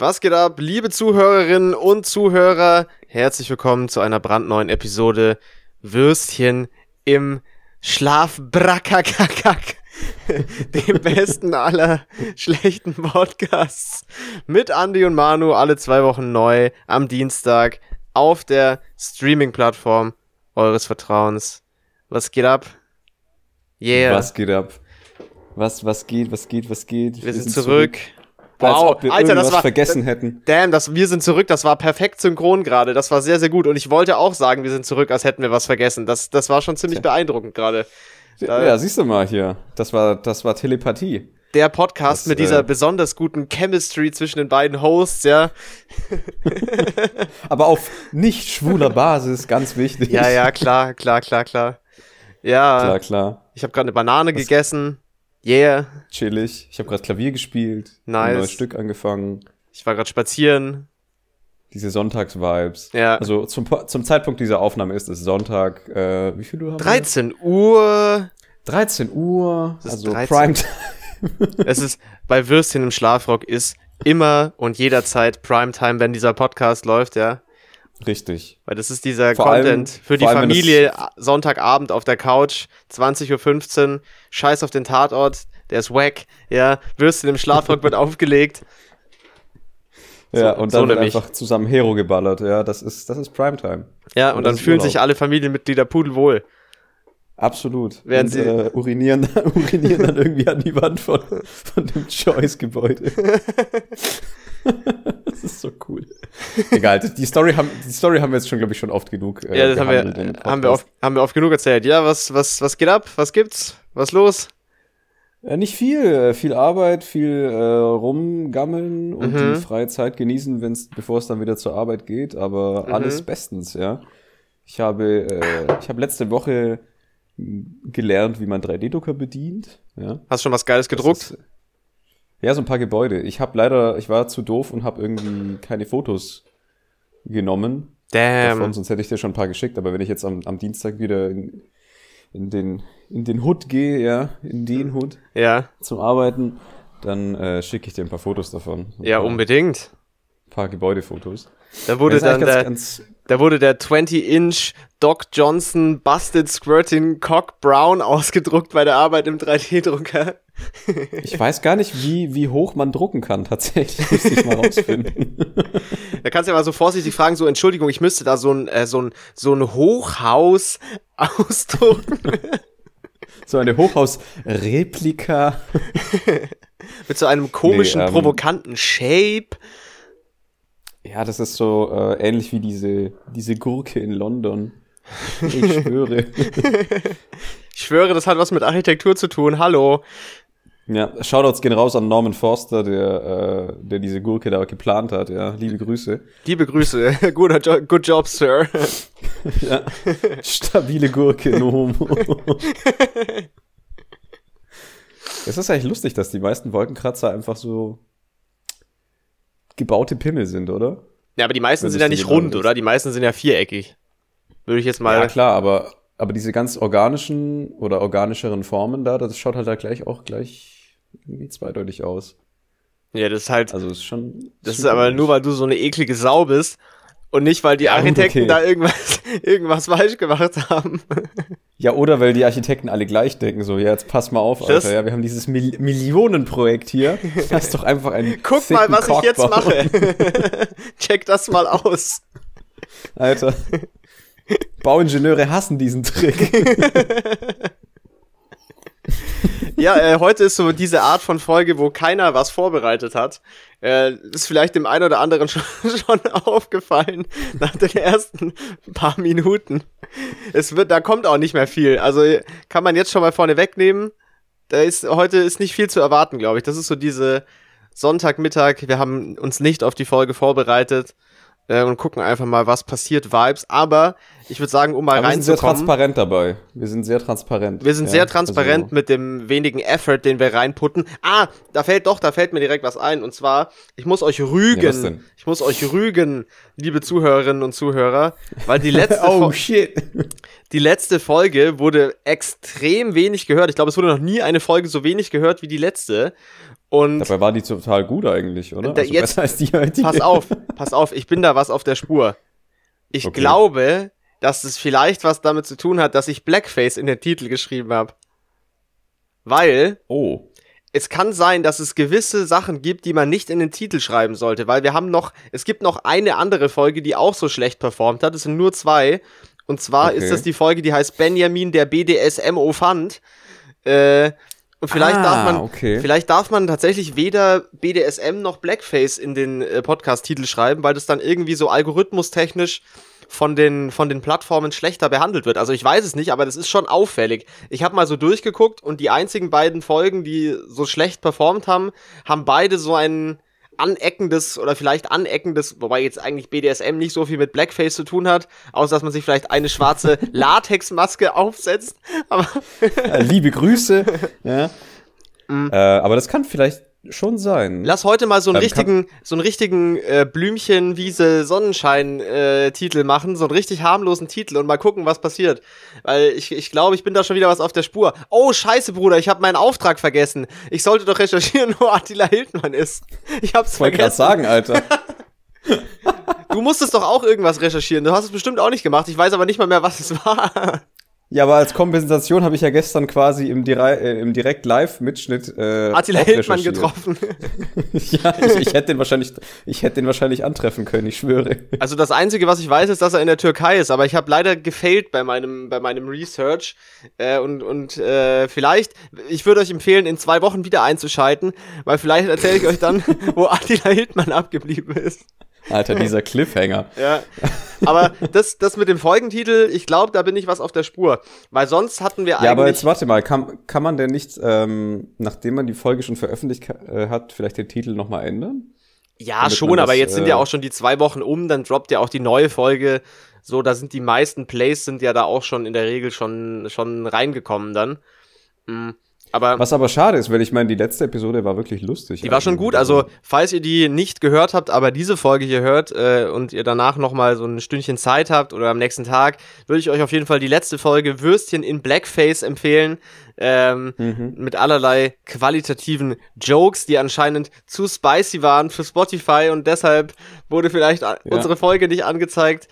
Was geht ab, liebe Zuhörerinnen und Zuhörer? Herzlich willkommen zu einer brandneuen Episode Würstchen im Schlafbrackakakak. Dem besten aller schlechten Podcasts. Mit Andy und Manu alle zwei Wochen neu am Dienstag auf der Streaming-Plattform eures Vertrauens. Was geht ab? Yeah. Was geht ab? Was, was geht, was geht, was geht? Wir, wir sind, sind, zurück. zurück. Wow, Als Alter, das war vergessen hätten. Damn, das wir sind zurück, das war perfekt synchron gerade. Das war sehr sehr gut und ich wollte auch sagen, wir sind zurück, als hätten wir was vergessen. Das das war schon ziemlich beeindruckend gerade. Ja, siehst du mal hier. Das war das war Telepathie. Der Podcast das, mit dieser äh, besonders guten Chemistry zwischen den beiden Hosts, ja. Aber auf nicht schwuler Basis, ganz wichtig. Ja, ja, klar, klar, klar, klar. Ja. Klar, klar. Ich habe gerade eine Banane Was? gegessen. Yeah. Chillig. Ich habe gerade Klavier gespielt. Nice. Ein neues Stück angefangen. Ich war gerade spazieren. Diese Sonntags-Vibes. Ja. Also zum, zum Zeitpunkt dieser Aufnahme ist es Sonntag. Äh, wie viel Uhr haben 13 wir? Uhr. 13 Uhr. also 13. Primetime. es ist bei Würstchen im Schlafrock ist immer und jederzeit Primetime, wenn dieser Podcast läuft, ja. Richtig. Weil das ist dieser vor Content allem, für die Familie Sonntagabend auf der Couch, 20.15 Uhr, scheiß auf den Tatort, der ist wack, ja, Würstchen im Schlafrock wird aufgelegt. Ja, so, und dann so wird einfach zusammen Hero geballert, ja, das ist, das ist Primetime. Ja, und, und dann fühlen Urlaub. sich alle Familienmitglieder pudelwohl. Absolut. Während und, sie äh, urinieren, urinieren dann irgendwie an die Wand von, von dem Choice-Gebäude. das ist so cool. Egal, die Story haben, die Story haben wir jetzt schon, glaube ich, schon oft genug. Äh, ja, das haben wir, haben, wir oft, haben wir oft genug erzählt. Ja, was, was, was geht ab? Was gibt's? Was los? Ja, nicht viel. Äh, viel Arbeit, viel äh, rumgammeln und mhm. die freie Zeit genießen, wenn's, bevor es dann wieder zur Arbeit geht. Aber mhm. alles bestens, ja. Ich habe, äh, ich habe letzte Woche gelernt, wie man 3D-Drucker bedient. Ja. Hast schon was Geiles gedruckt? Ist, ja, so ein paar Gebäude. Ich habe leider, ich war zu doof und habe irgendwie keine Fotos genommen. Damn. Davon, sonst hätte ich dir schon ein paar geschickt. Aber wenn ich jetzt am, am Dienstag wieder in, in den in den Hood gehe, ja, in den Hood, ja, zum Arbeiten, dann äh, schicke ich dir ein paar Fotos davon. Ja, paar, unbedingt. Ein paar Gebäudeffotos. Da wurde dann ganz, der, ganz, da wurde der 20-Inch Doc Johnson Busted Squirting Cock Brown ausgedruckt bei der Arbeit im 3D-Drucker. Ich weiß gar nicht, wie, wie hoch man drucken kann, tatsächlich. Müsste ich mal rausfinden. Da kannst du ja mal so vorsichtig fragen, so, Entschuldigung, ich müsste da so ein, äh, so ein, so ein Hochhaus ausdrucken. So eine Hochhaus-Replika. Mit so einem komischen, nee, ähm, provokanten Shape. Ja, das ist so äh, ähnlich wie diese, diese Gurke in London. Ich schwöre. ich schwöre, das hat was mit Architektur zu tun. Hallo. Ja, Shoutouts gehen raus an Norman Forster, der, äh, der diese Gurke da geplant hat. Ja, liebe Grüße. Liebe Grüße. Guter jo good job, Sir. ja. Stabile Gurke, no homo. es ist eigentlich lustig, dass die meisten Wolkenkratzer einfach so gebaute Pimmel sind, oder? Ja, aber die meisten Wenn sind ja nicht rund, oder? Die meisten sind ja viereckig. Würde ich jetzt mal. Ja, klar, aber, aber diese ganz organischen oder organischeren Formen da, das schaut halt da gleich auch gleich irgendwie zweideutig aus. Ja, das ist halt. Also ist schon. Das ist aber nur, weil du so eine eklige Sau bist und nicht, weil die ja, Architekten okay. da irgendwas, irgendwas falsch gemacht haben. Ja, oder weil die Architekten alle gleich denken, so, ja, jetzt pass mal auf, Alter, das ja, wir haben dieses Mil Millionenprojekt hier. Lass doch einfach ein Guck mal, was Kork ich jetzt mache. Check das mal aus. Alter. Bauingenieure hassen diesen Trick. Ja, äh, heute ist so diese Art von Folge, wo keiner was vorbereitet hat. Äh, ist vielleicht dem einen oder anderen schon, schon aufgefallen nach den ersten paar Minuten. Es wird, da kommt auch nicht mehr viel. Also kann man jetzt schon mal vorne wegnehmen. Da ist heute ist nicht viel zu erwarten, glaube ich. Das ist so diese Sonntagmittag. Wir haben uns nicht auf die Folge vorbereitet äh, und gucken einfach mal, was passiert, Vibes. Aber ich würde sagen, um mal Aber reinzukommen. Wir sind sehr transparent dabei. Wir sind sehr transparent. Wir sind ja, sehr transparent also. mit dem wenigen Effort, den wir reinputten. Ah, da fällt doch, da fällt mir direkt was ein. Und zwar, ich muss euch rügen. Ja, ich muss euch rügen, liebe Zuhörerinnen und Zuhörer, weil die letzte, oh, shit. die letzte Folge wurde extrem wenig gehört. Ich glaube, es wurde noch nie eine Folge so wenig gehört wie die letzte. Und Dabei war die total gut eigentlich, oder? Da, Also jetzt- besser als die heutige. pass auf, pass auf, ich bin da was auf der Spur. Ich Okay. glaube, dass es vielleicht was damit zu tun hat, dass ich Blackface in den Titel geschrieben habe. Weil Oh. es kann sein, dass es gewisse Sachen gibt, die man nicht in den Titel schreiben sollte, weil wir haben noch, es gibt noch eine andere Folge, die auch so schlecht performt hat. Es sind nur zwei. Und zwar Okay. ist das die Folge, die heißt Benjamin, der BDSMO fand. Äh, und vielleicht Ah, darf man, okay. vielleicht darf man tatsächlich weder BDSM noch Blackface in den äh, Podcast-Titel schreiben, weil das dann irgendwie so algorithmustechnisch von den, von den Plattformen schlechter behandelt wird. Also ich weiß es nicht, aber das ist schon auffällig. Ich habe mal so durchgeguckt und die einzigen beiden Folgen, die so schlecht performt haben, haben beide so ein aneckendes oder vielleicht aneckendes, wobei jetzt eigentlich BDSM nicht so viel mit Blackface zu tun hat, außer dass man sich vielleicht eine schwarze Latexmaske aufsetzt. Aber Äh, liebe Grüße. ja. Mhm. Äh, aber das kann vielleicht schon sein. Lass heute mal so einen Ähm, richtigen, so einen richtigen äh, Blümchen, Wiese, Sonnenschein äh, machen, so einen richtig harmlosen Titel und mal gucken, was passiert. Weil ich, ich glaube, ich bin da schon wieder was auf der Spur. Oh, scheiße, Bruder, ich habe meinen Auftrag vergessen. Ich sollte doch recherchieren, wo Attila Hildmann ist. Ich hab's Ich wollte gerade vergessen. sagen, Alter. Du musstest doch auch irgendwas recherchieren. Du hast es bestimmt auch nicht gemacht. Ich weiß aber nicht mal mehr, was es war. Ja, aber als Kompensation habe ich ja gestern quasi im, Dire äh, im Direkt-Live-Mitschnitt äh, Attila Hildmann getroffen. ja, ich, ich hätte den wahrscheinlich, ich hätte den wahrscheinlich antreffen können, ich schwöre. Also das Einzige, was ich weiß, ist, dass er in der Türkei ist, aber ich habe leider gefailt bei meinem, bei meinem Research. Äh, und und äh, vielleicht, ich würde euch empfehlen, in zwei Wochen wieder einzuschalten, weil vielleicht erzähle ich euch dann, wo Attila Hildmann abgeblieben ist. Alter, dieser Cliffhanger. Ja. Aber das, das mit dem Folgentitel, ich glaube, da bin ich was auf der Spur. Weil sonst hatten wir Ja, aber eigentlich. jetzt warte mal, kann, kann man denn nicht, ähm, nachdem man die Folge schon veröffentlicht äh, hat, vielleicht den Titel nochmal ändern? Ja, damit schon, man aber das, jetzt sind äh, ja auch schon die zwei Wochen um, dann droppt ja auch die neue Folge. So, da sind die meisten Plays sind ja da auch schon in der Regel schon, schon reingekommen dann. Mm, Aber Was aber schade ist, weil ich meine, die letzte Episode war wirklich lustig. die war schon gut. Also, falls ihr die nicht gehört habt, aber diese Folge hier hört äh, und ihr danach nochmal so ein Stündchen Zeit habt oder am nächsten Tag, würde ich euch auf jeden Fall die letzte Folge Würstchen in Blackface empfehlen. Ähm, Mhm. mit allerlei qualitativen Jokes, die anscheinend zu spicy waren für Spotify und deshalb wurde vielleicht a- unsere Folge nicht angezeigt.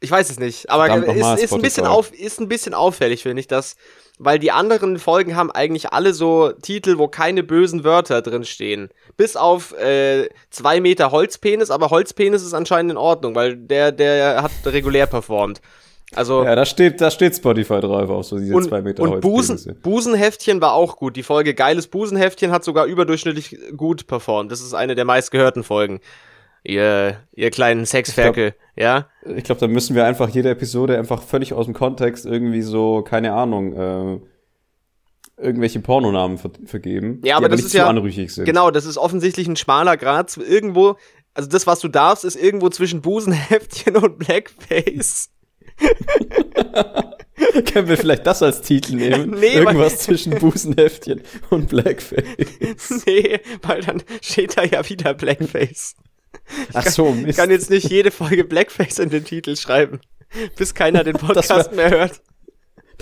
Ich weiß es nicht, aber Verdammt ist, ist, ein bisschen auf, ist ein bisschen auffällig, finde ich, dass, weil die anderen Folgen haben eigentlich alle so Titel, wo keine bösen Wörter drin stehen. Bis auf äh, zwei Meter Holzpenis, aber Holzpenis ist anscheinend in Ordnung, weil der, der hat regulär performt. Also Ja, da steht, da steht Spotify drauf, auch so diese und, zwei Meter und Busen. Busenheftchen war auch gut. Die Folge Geiles Busenheftchen hat sogar überdurchschnittlich gut performt. Das ist eine der meistgehörten Folgen. Ihr, ihr kleinen Sexferkel, ja? Ich glaube, da müssen wir einfach jede Episode einfach völlig aus dem Kontext irgendwie so, keine Ahnung, äh, irgendwelche Pornonamen ver vergeben, Ja, aber die das nicht ist zu ja- anrüchig sind. Genau, das ist offensichtlich ein schmaler Grad. Irgendwo, also das, was du darfst, ist irgendwo zwischen Busenheftchen und Blackface. Können wir vielleicht das als Titel nehmen? Nee, Irgendwas zwischen Busenheftchen und Blackface. nee, weil dann steht da ja wieder Blackface. Ach so, Ich Mist. kann jetzt nicht jede Folge Blackface in den Titel schreiben, bis keiner den Podcast mehr hört.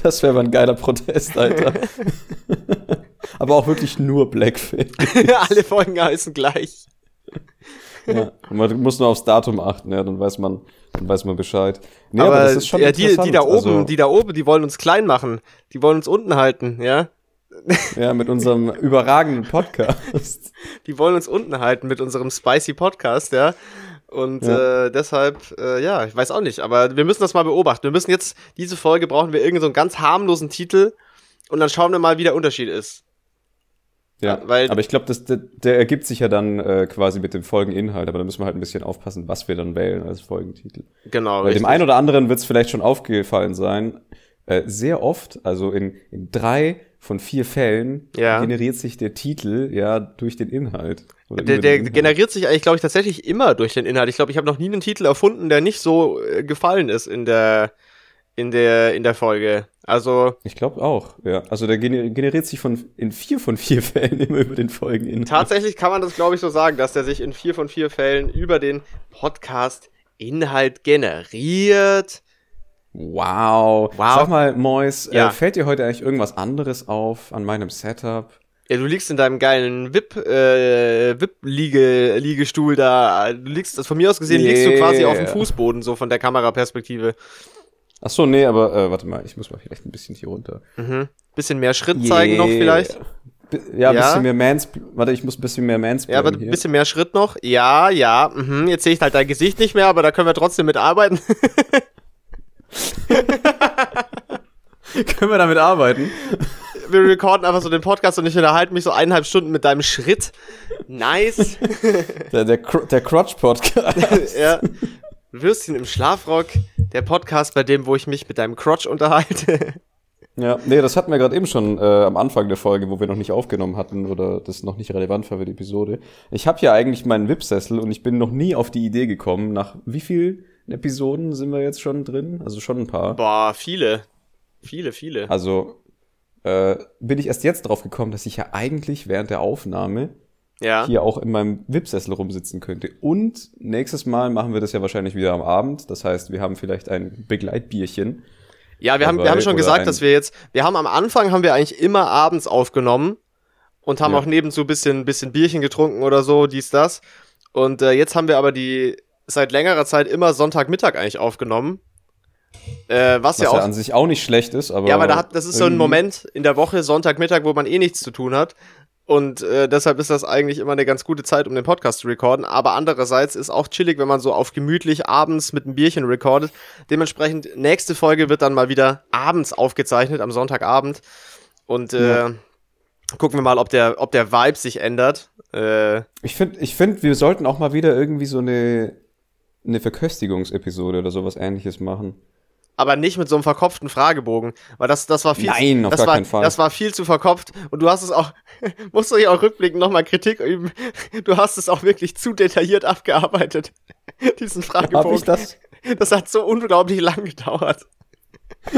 Das wäre aber ein geiler Protest, Alter. aber auch wirklich nur Blackface. Alle Folgen heißen gleich. Ja. Man muss nur aufs Datum achten, ja, dann weiß man, dann weiß man Bescheid. Nee, aber das ist schon ja, die, die da oben, also, die da oben, die wollen uns klein machen. Die wollen uns unten halten, ja? Ja, mit unserem überragenden Podcast. Die wollen uns unten halten mit unserem spicy Podcast, ja? Und Ja. Äh, deshalb, äh, ja, ich weiß auch nicht, aber wir müssen das mal beobachten. Wir müssen jetzt, diese Folge brauchen wir irgendeinen so einen ganz harmlosen Titel und dann schauen wir mal, wie der Unterschied ist. Ja, Weil- aber ich glaube, der, der ergibt sich ja dann äh, quasi mit dem Folgeninhalt, aber da müssen wir halt ein bisschen aufpassen, was wir dann wählen als Folgentitel. Genau. Weil dem einen oder anderen wird es vielleicht schon aufgefallen sein, äh, sehr oft, also in, in drei von vier Fällen, Ja. generiert sich der Titel ja durch den Inhalt. Der, der Inhalt. generiert sich eigentlich, glaube ich, tatsächlich immer durch den Inhalt. Ich glaube, ich habe noch nie einen Titel erfunden, der nicht so äh, gefallen ist in der, in der, in der Folge. Also Ich glaube auch, ja. Also der gener- generiert sich von in vier von vier Fällen immer über den Folgeninhalt. tatsächlich kann man das, glaube ich, so sagen, dass der sich in vier von vier Fällen über den Podcast Inhalt generiert. Wow. Wow. Sag mal, Mois, Ja. äh, fällt dir heute eigentlich irgendwas anderes auf an meinem Setup? Ja, du liegst in deinem geilen VIP, äh, VIP-Liegestuhl da. Du liegst, das von mir aus gesehen, Nee. liegst du quasi auf dem Fußboden, so von der Kameraperspektive. Ach so, nee, aber äh, warte mal, ich muss mal vielleicht ein bisschen hier runter. Mhm. Bisschen mehr Schritt zeigen noch vielleicht. Bi- Ja, ein Ja. bisschen mehr Mans. Warte, ich muss ein bisschen mehr Mans Ja, aber ein bisschen mehr Schritt noch. Ja, ja. Mhm. Jetzt sehe ich halt dein Gesicht nicht mehr, aber da können wir trotzdem mit arbeiten. Können wir damit arbeiten? wir recorden einfach so den Podcast und ich unterhalte mich so eineinhalb Stunden mit deinem Schritt. Nice. Der, der, der Crotch-Podcast. ja. Würstchen im Schlafrock. Der Podcast, bei dem, wo ich mich mit deinem Crotch unterhalte. Ja, nee, das hatten wir gerade eben schon äh, am Anfang der Folge, wo wir noch nicht aufgenommen hatten oder das noch nicht relevant war für die Episode. Ich habe ja eigentlich meinen VIP-Sessel und ich bin noch nie auf die Idee gekommen, nach wie vielen Episoden sind wir jetzt schon drin? Also schon ein paar. Boah, viele. Viele, viele. Also äh, bin ich erst jetzt drauf gekommen, dass ich ja eigentlich während der Aufnahme Ja. hier auch in meinem VIP-Sessel rumsitzen könnte. Und nächstes Mal machen wir das ja wahrscheinlich wieder am Abend. Das heißt, wir haben vielleicht ein Begleitbierchen. Ja, wir haben, wir haben schon gesagt, dass wir jetzt, wir haben am Anfang haben wir eigentlich immer abends aufgenommen und haben Ja. auch nebenzu ein bisschen, bisschen Bierchen getrunken oder so, dies, das. Und äh, jetzt haben wir aber die seit längerer Zeit immer Sonntagmittag eigentlich aufgenommen. Äh, was, Was ja ja, auch. an sich auch nicht schlecht ist, aber. ja, aber da hat, das ist so ein Moment in der Woche, Sonntagmittag, wo man eh nichts zu tun hat. Und äh, deshalb ist das eigentlich immer eine ganz gute Zeit, um den Podcast zu recorden. Aber andererseits ist auch chillig, wenn man so auf gemütlich abends mit einem Bierchen recordet. Dementsprechend, nächste Folge wird dann mal wieder abends aufgezeichnet, am Sonntagabend. Und äh, Ja. gucken wir mal, ob der, ob der Vibe sich ändert. Äh, Ich finde, ich find, wir sollten auch mal wieder irgendwie so eine, eine Verköstigungsepisode oder sowas ähnliches machen. aber nicht mit so einem verkopften Fragebogen, weil das das war viel Nein, auf das gar war, keinen Fall. Das war viel zu verkopft und du hast es auch musst du dich auch rückblickend nochmal Kritik üben. Du hast es auch wirklich zu detailliert abgearbeitet. Diesen Fragebogen. Hab ich das? Das hat so unglaublich lang gedauert.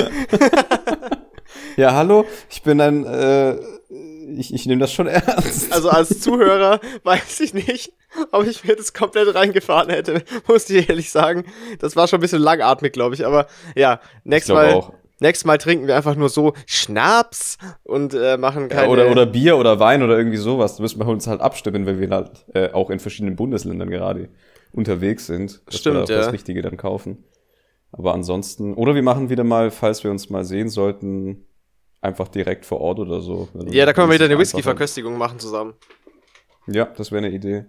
Ja, hallo, ich bin ein, äh, ich, ich nehme das schon ernst. Also als Zuhörer weiß ich nicht, ob ich mir das komplett reingefahren hätte, muss ich ehrlich sagen. Das war schon ein bisschen langatmig, glaube ich. Aber ja, nächstes Mal, auch. nächstes Mal trinken wir einfach nur so Schnaps und äh, machen keine. Ja, oder, oder Bier oder Wein oder irgendwie sowas. Da müssen wir uns halt abstimmen, weil wir halt äh, auch in verschiedenen Bundesländern gerade unterwegs sind. dass Stimmt, wir auch ja. das Richtige dann kaufen. Aber ansonsten, oder wir machen wieder mal, falls wir uns mal sehen sollten, einfach direkt vor Ort oder so. ja, da können wir wieder eine. Whisky-Verköstigung machen zusammen. Ja, das wäre eine Idee.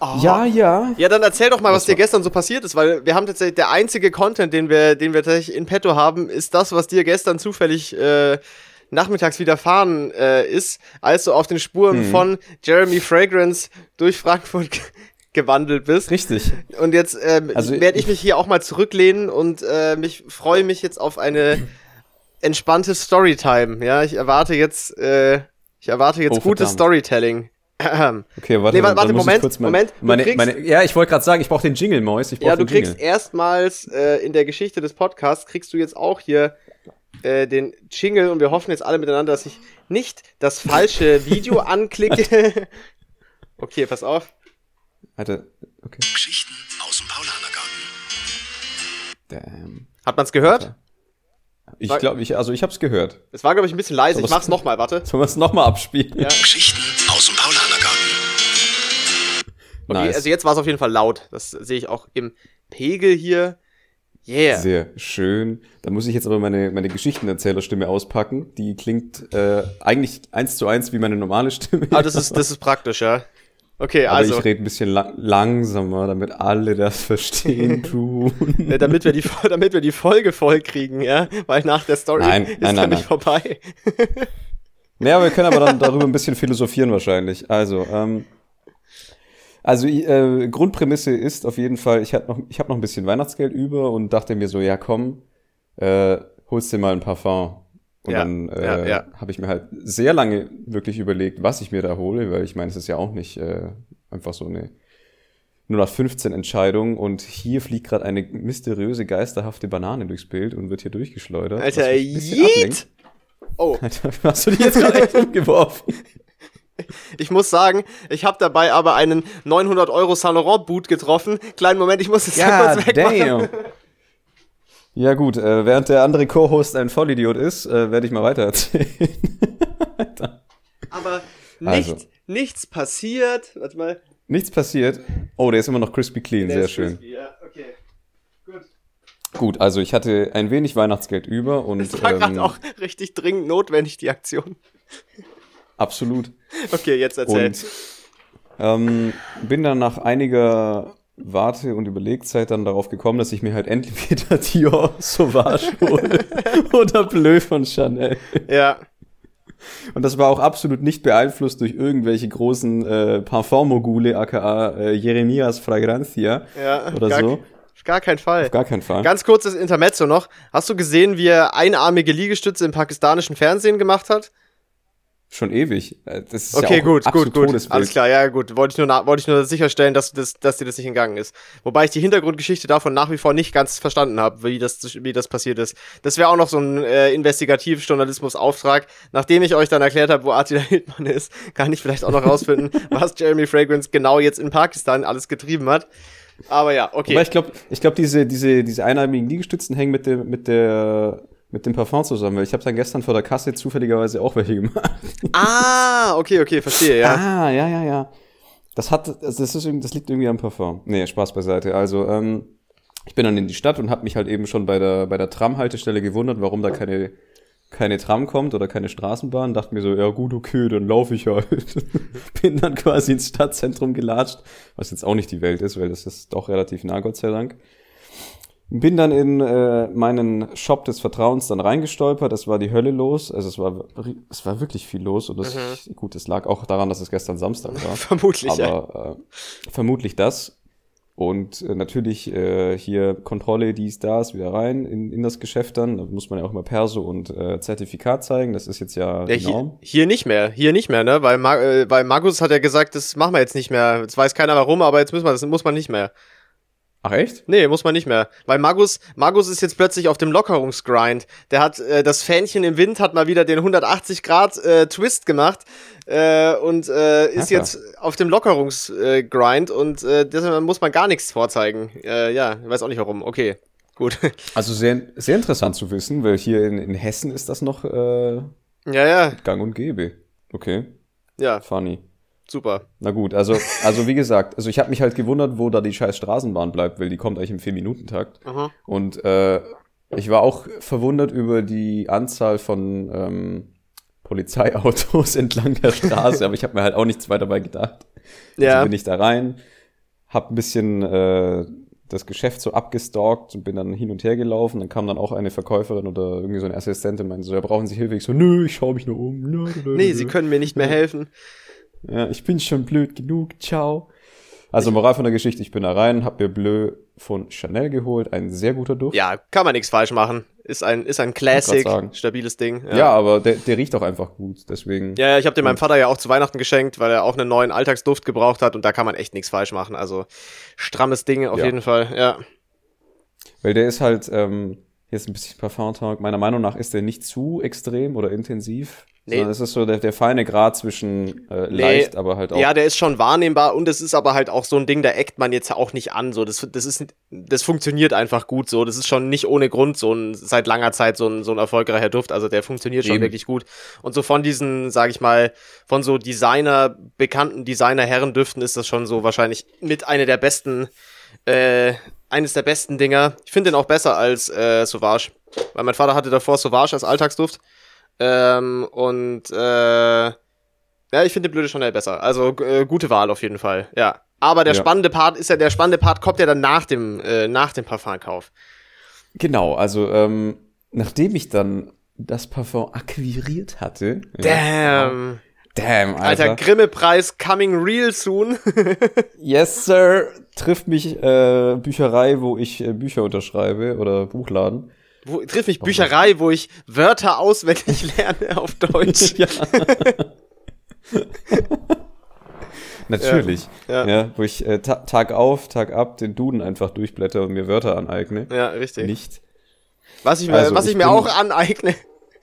Oh. Ja, ja. Ja, dann erzähl doch mal, was Das dir gestern so passiert ist, weil wir haben tatsächlich der einzige Content, den wir, den wir tatsächlich in petto haben, ist das, was dir gestern zufällig äh, nachmittags widerfahren äh, ist, als du auf den Spuren Mhm. von Jeremy Fragrance durch Frankfurt ge- gewandelt bist. Richtig. Und jetzt ähm, Also- werde ich mich hier auch mal zurücklehnen und äh, mich freue mich jetzt auf eine entspannte Storytime. Ja, ich erwarte jetzt, äh, ich erwarte jetzt Oh, gutes verdammt. Storytelling. Okay, warte, Nee, warte, ich Moment, kurz mein- Moment, du Meine, kriegst- meine, ja, ich wollte gerade sagen, ich brauche den Jingle, Mois. Ich Ja, du den kriegst Jingle. erstmals äh, in der Geschichte des Podcasts, kriegst du jetzt auch hier äh, den Jingle und wir hoffen jetzt alle miteinander, dass ich nicht das falsche Video anklicke. okay, pass auf. Warte, okay. Geschichten aus dem Paulanergarten. Damn. Hat man's gehört? Ich Sag- glaube, ich, also ich hab's gehört. Es war, glaube ich, ein bisschen leise. So, Ich mach's nochmal, warte. Sollen wir es nochmal abspielen? Ja. Geschichten Okay, also jetzt war es auf jeden Fall laut. Das sehe ich auch im Pegel hier. Yeah. Sehr schön. Da muss ich jetzt aber meine, meine Geschichtenerzählerstimme auspacken. Die klingt äh, eigentlich eins zu eins wie meine normale Stimme. Aber das ist, das ist praktisch, ja. Okay, Aber also, ich rede ein bisschen lang langsamer, damit alle das verstehen tun. äh, damit wir, die, damit wir die Folge voll kriegen, ja. Weil nach der Story Nein, ist nein, dann nein, nicht vorbei. naja, wir können aber dann darüber ein bisschen philosophieren wahrscheinlich. Also, ähm, also äh, Grundprämisse ist auf jeden Fall, ich habe noch, ich hab noch ein bisschen Weihnachtsgeld über und dachte mir so, ja komm, äh, holst dir mal ein Parfum. Und Ja, dann äh, ja, ja. habe ich mir halt sehr lange wirklich überlegt, was ich mir da hole, weil ich meine, es ist ja auch nicht äh, einfach so eine 0815 Entscheidung und hier fliegt gerade eine mysteriöse, geisterhafte Banane durchs Bild und wird hier durchgeschleudert. Alter, Yeet! ablenkt. Oh, Alter, hast du die jetzt gerade echt umgeworfen? Ich muss sagen, ich habe dabei aber einen 900 Euro Saint Laurent Boot getroffen. Kleinen Moment, ich muss es ja kurz wegmachen. Ja gut, äh, während der andere Co-Host ein Vollidiot ist, äh, werde ich mal weiter erzählen. Aber nicht, Also. nichts passiert. Warte mal. Nichts passiert. Oh, der ist immer noch crispy clean, Der sehr schön. crispy, Ja, okay. Gut. Gut, also ich hatte ein wenig Weihnachtsgeld über und Das war gerade ähm, auch richtig dringend notwendig, die Aktion. Absolut. Okay, jetzt erzähl. Und ähm, bin dann nach einiger Warte- und Überlegzeit dann darauf gekommen, dass ich mir halt endlich wieder Dior Sauvage hole oder Bleu von Chanel. ja. Und das war auch absolut nicht beeinflusst durch irgendwelche großen äh, Parfum-Mogule, aka äh, Jeremias Fragrancia Ja, oder gar, so. Gar keinen Fall. Auf gar keinen Fall. Ganz kurzes Intermezzo noch. Hast du gesehen, wie er einarmige Liegestütze im pakistanischen Fernsehen gemacht hat? Schon ewig. Äh, Das ist Okay, ja auch gut, gut, gut. Todeswild. Alles klar, ja, gut. Wollte ich nur, wollte ich nur sicherstellen, dass, du das, dass dir das nicht entgangen ist. Wobei ich die Hintergrundgeschichte davon nach wie vor nicht ganz verstanden habe, wie das, wie das passiert ist. Das wäre auch noch so ein äh, Investigativjournalismus-Auftrag. Nachdem ich euch dann erklärt habe, wo Attila Hildmann ist, kann ich vielleicht auch noch rausfinden, was Jeremy Fragrance genau jetzt in Pakistan alles getrieben hat. Aber ja, okay. Aber ich glaube, ich glaub, diese, diese, diese einarmigen Liegestützen hängen mit dem, mit der, mit dem Parfum zusammen, weil ich habe dann gestern vor der Kasse zufälligerweise auch welche gemacht. Ah, okay, okay, verstehe, ja. Ah, ja, ja, ja. Das hat, das, ist, das liegt irgendwie am Parfum. Nee, Spaß beiseite. Also, ähm, ich bin dann in die Stadt und habe mich halt eben schon bei der, bei der Tram-Haltestelle gewundert, warum da keine, keine Tram kommt oder keine Straßenbahn. Dachte mir so, ja gut, okay, dann laufe ich halt. bin dann quasi ins Stadtzentrum gelatscht, was jetzt auch nicht die Welt ist, weil das ist doch relativ nah, Gott sei Dank. Bin dann in äh, meinen Shop des Vertrauens dann reingestolpert. Es war die Hölle los. Also es war, es war wirklich viel los. Und das, gut, es lag auch daran, dass es gestern Samstag war. Vermutlich, ja. Aber äh, vermutlich das. Und äh, natürlich äh, hier Kontrolle, dies, das, wieder rein in, in das Geschäft dann. Da muss man ja auch immer Perso und äh, Zertifikat zeigen. Das ist jetzt ja, Ja, die Norm. hier, hier nicht mehr, hier nicht mehr, ne? Weil, äh, weil Markus hat ja gesagt, das machen wir jetzt nicht mehr. Jetzt weiß keiner warum, aber jetzt müssen wir, das muss man nicht mehr. Ach echt? Nee, muss man nicht mehr. Weil Magus, Magus ist jetzt plötzlich auf dem Lockerungsgrind. Der hat, äh, das Fähnchen im Wind hat mal wieder den 180 Grad äh, Twist gemacht äh, und äh, ist Ja, jetzt auf dem Lockerungsgrind äh, und äh, deshalb muss man gar nichts vorzeigen. Äh, ja, ich weiß auch nicht warum. Okay, gut. Also sehr, sehr interessant zu wissen, weil hier in, in Hessen ist das noch äh, ja, ja, gang und gäbe. Okay, ja, funny. Super. Na gut, also, also wie gesagt, also ich habe mich halt gewundert, wo da die scheiß Straßenbahn bleibt, weil die kommt eigentlich im Vier-Minuten-Takt. Und äh, ich war auch verwundert über die Anzahl von ähm, Polizeiautos entlang der Straße, aber ich habe mir halt auch nichts weiter dabei gedacht. Ja. Also bin ich da rein, hab ein bisschen äh, das Geschäft so abgestalkt und bin dann hin und her gelaufen. Dann kam dann auch eine Verkäuferin oder irgendwie so eine Assistentin und meinte so, ja, brauchen Sie Hilfe? Ich so, nö, ich schaue mich nur um. Nö, nö, Nee, nö. sie können mir nicht mehr helfen. Ja, ich bin schon blöd genug. Ciao. Also Moral von der Geschichte, ich bin da rein, hab mir Bleu von Chanel geholt, ein sehr guter Duft. Ja, kann man nichts falsch machen. Ist ein, ist ein Classic, stabiles Ding. Ja, aber der, der riecht auch einfach gut, deswegen. Ja, ja, ich habe den meinem Vater ja auch zu Weihnachten geschenkt, weil er auch einen neuen Alltagsduft gebraucht hat und da kann man echt nichts falsch machen. Also strammes Ding auf Ja. jeden Fall, ja. Weil der ist halt, ähm, jetzt ein bisschen Parfum-Talk, meiner Meinung nach ist der nicht zu extrem oder intensiv. Nee. Sondern es ist so der, der feine Grad zwischen äh, leicht, aber halt auch. Ja, der ist schon wahrnehmbar und es ist aber halt auch so ein Ding, da eckt man jetzt auch nicht an. So, das, das ist, das funktioniert einfach gut so. Das ist schon nicht ohne Grund so ein seit langer Zeit so ein, so ein erfolgreicher Duft. Also der funktioniert schon Eben. wirklich gut. Und so von diesen, sag ich mal, von so Designer, bekannten Designer-Herrendüften ist das schon so wahrscheinlich mit einer der besten, äh, eines der besten Dinger. Ich finde den auch besser als äh, Sauvage. Weil mein Vater hatte davor Sauvage als Alltagsduft. Ähm, und äh, ja, ich finde den Blöde Chanel besser. Also äh, gute Wahl auf jeden Fall, ja. Aber der Ja. spannende Part ist ja, der spannende Part kommt ja dann nach dem, äh, nach dem Parfumkauf. Genau, also ähm, nachdem ich dann das Parfum akquiriert hatte. Ja, Damn. Alter. Alter, Grimme-Preis coming real soon. Yes, Sir. Trifft mich äh, Bücherei, wo ich äh, Bücher unterschreibe oder Buchladen. wo, trifft mich Bücherei, wo ich Wörter auswendig lerne auf Deutsch. ja. Natürlich. Ja, Ja, wo ich äh, ta Tag auf, Tag ab den Duden einfach durchblätter und mir Wörter aneigne. Ja, richtig. Nicht. Was ich mir, Also, was ich, ich mir auch aneigne,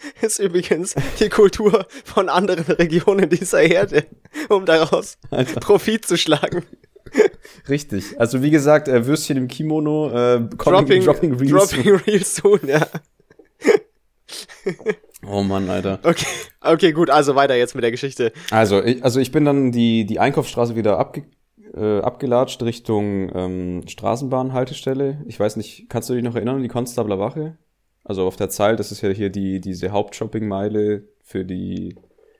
ist übrigens die Kultur von anderen Regionen dieser Erde, um daraus Alter. Profit zu schlagen. Richtig. Also wie gesagt, äh, Würstchen im Kimono, äh, coming, Dropping, dropping Reels. dropping real soon, ja. Oh Mann, Alter. Okay, okay, gut, also weiter jetzt mit der Geschichte. Also, ich, also ich bin dann die, die Einkaufsstraße wieder abge, äh, abgelatscht Richtung ähm, Straßenbahnhaltestelle. Ich weiß nicht, kannst du dich noch erinnern die Konstabler Wache? Also auf der Zeil, das ist ja hier die, diese Hauptshoppingmeile für die,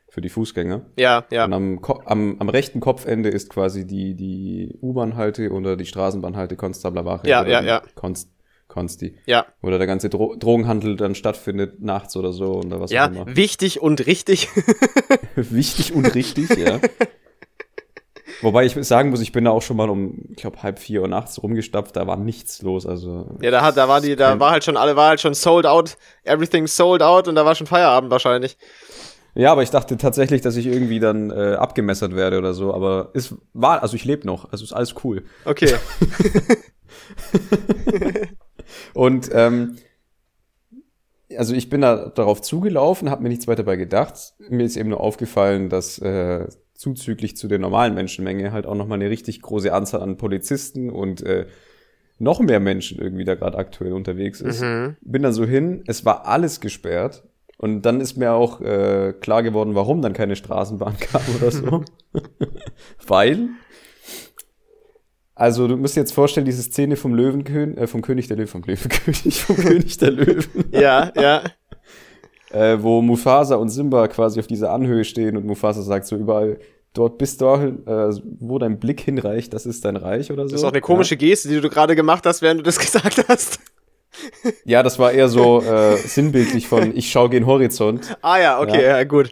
für die Fußgänger. Ja, ja. Und am, Ko- am, am rechten Kopfende ist quasi die, die U-Bahn-Halte oder die Straßenbahnhalte Konstabler Wache. Ja, oder ja, ja. Konst, Konsti. Ja, da der ganze Dro Drogenhandel dann stattfindet, nachts oder so oder was ja, auch immer. wichtig und richtig. Wichtig und richtig, ja. Wobei ich sagen muss, ich bin da auch schon mal um, ich glaube, halb vier Uhr nachts rumgestapft, da war nichts los. Also Ja, da hat, da war die, da war halt schon alle, war halt schon sold out, everything sold out und da war schon Feierabend wahrscheinlich. Ja, aber ich dachte tatsächlich, dass ich irgendwie dann äh, abgemessert werde oder so. Aber es war, also ich lebe noch, also ist alles cool. Okay. Und ähm, also ich bin da darauf zugelaufen, habe mir nichts weiter dabei gedacht. Mir ist eben nur aufgefallen, dass äh, zuzüglich zu der normalen Menschenmenge halt auch nochmal eine richtig große Anzahl an Polizisten und äh, noch mehr Menschen irgendwie da gerade aktuell unterwegs ist. Bin dann so hin, es war alles gesperrt. Und dann ist mir auch äh, klar geworden, warum dann keine Straßenbahn kam oder so. Weil, also du musst dir jetzt vorstellen, diese Szene vom Löwenkönig, äh, vom König der Löwen, vom Löwenkönig, vom König der Löwen, Ja, ja. äh, wo Mufasa und Simba quasi auf dieser Anhöhe stehen und Mufasa sagt so überall, dort bis dahin, äh, wo dein Blick hinreicht, das ist dein Reich oder so. Das ist auch eine komische Geste, die du gerade gemacht hast, während du das gesagt hast. Ja, das war eher so äh, sinnbildlich von ich schaue gen Horizont. Ah ja, okay, Ja. ja, gut.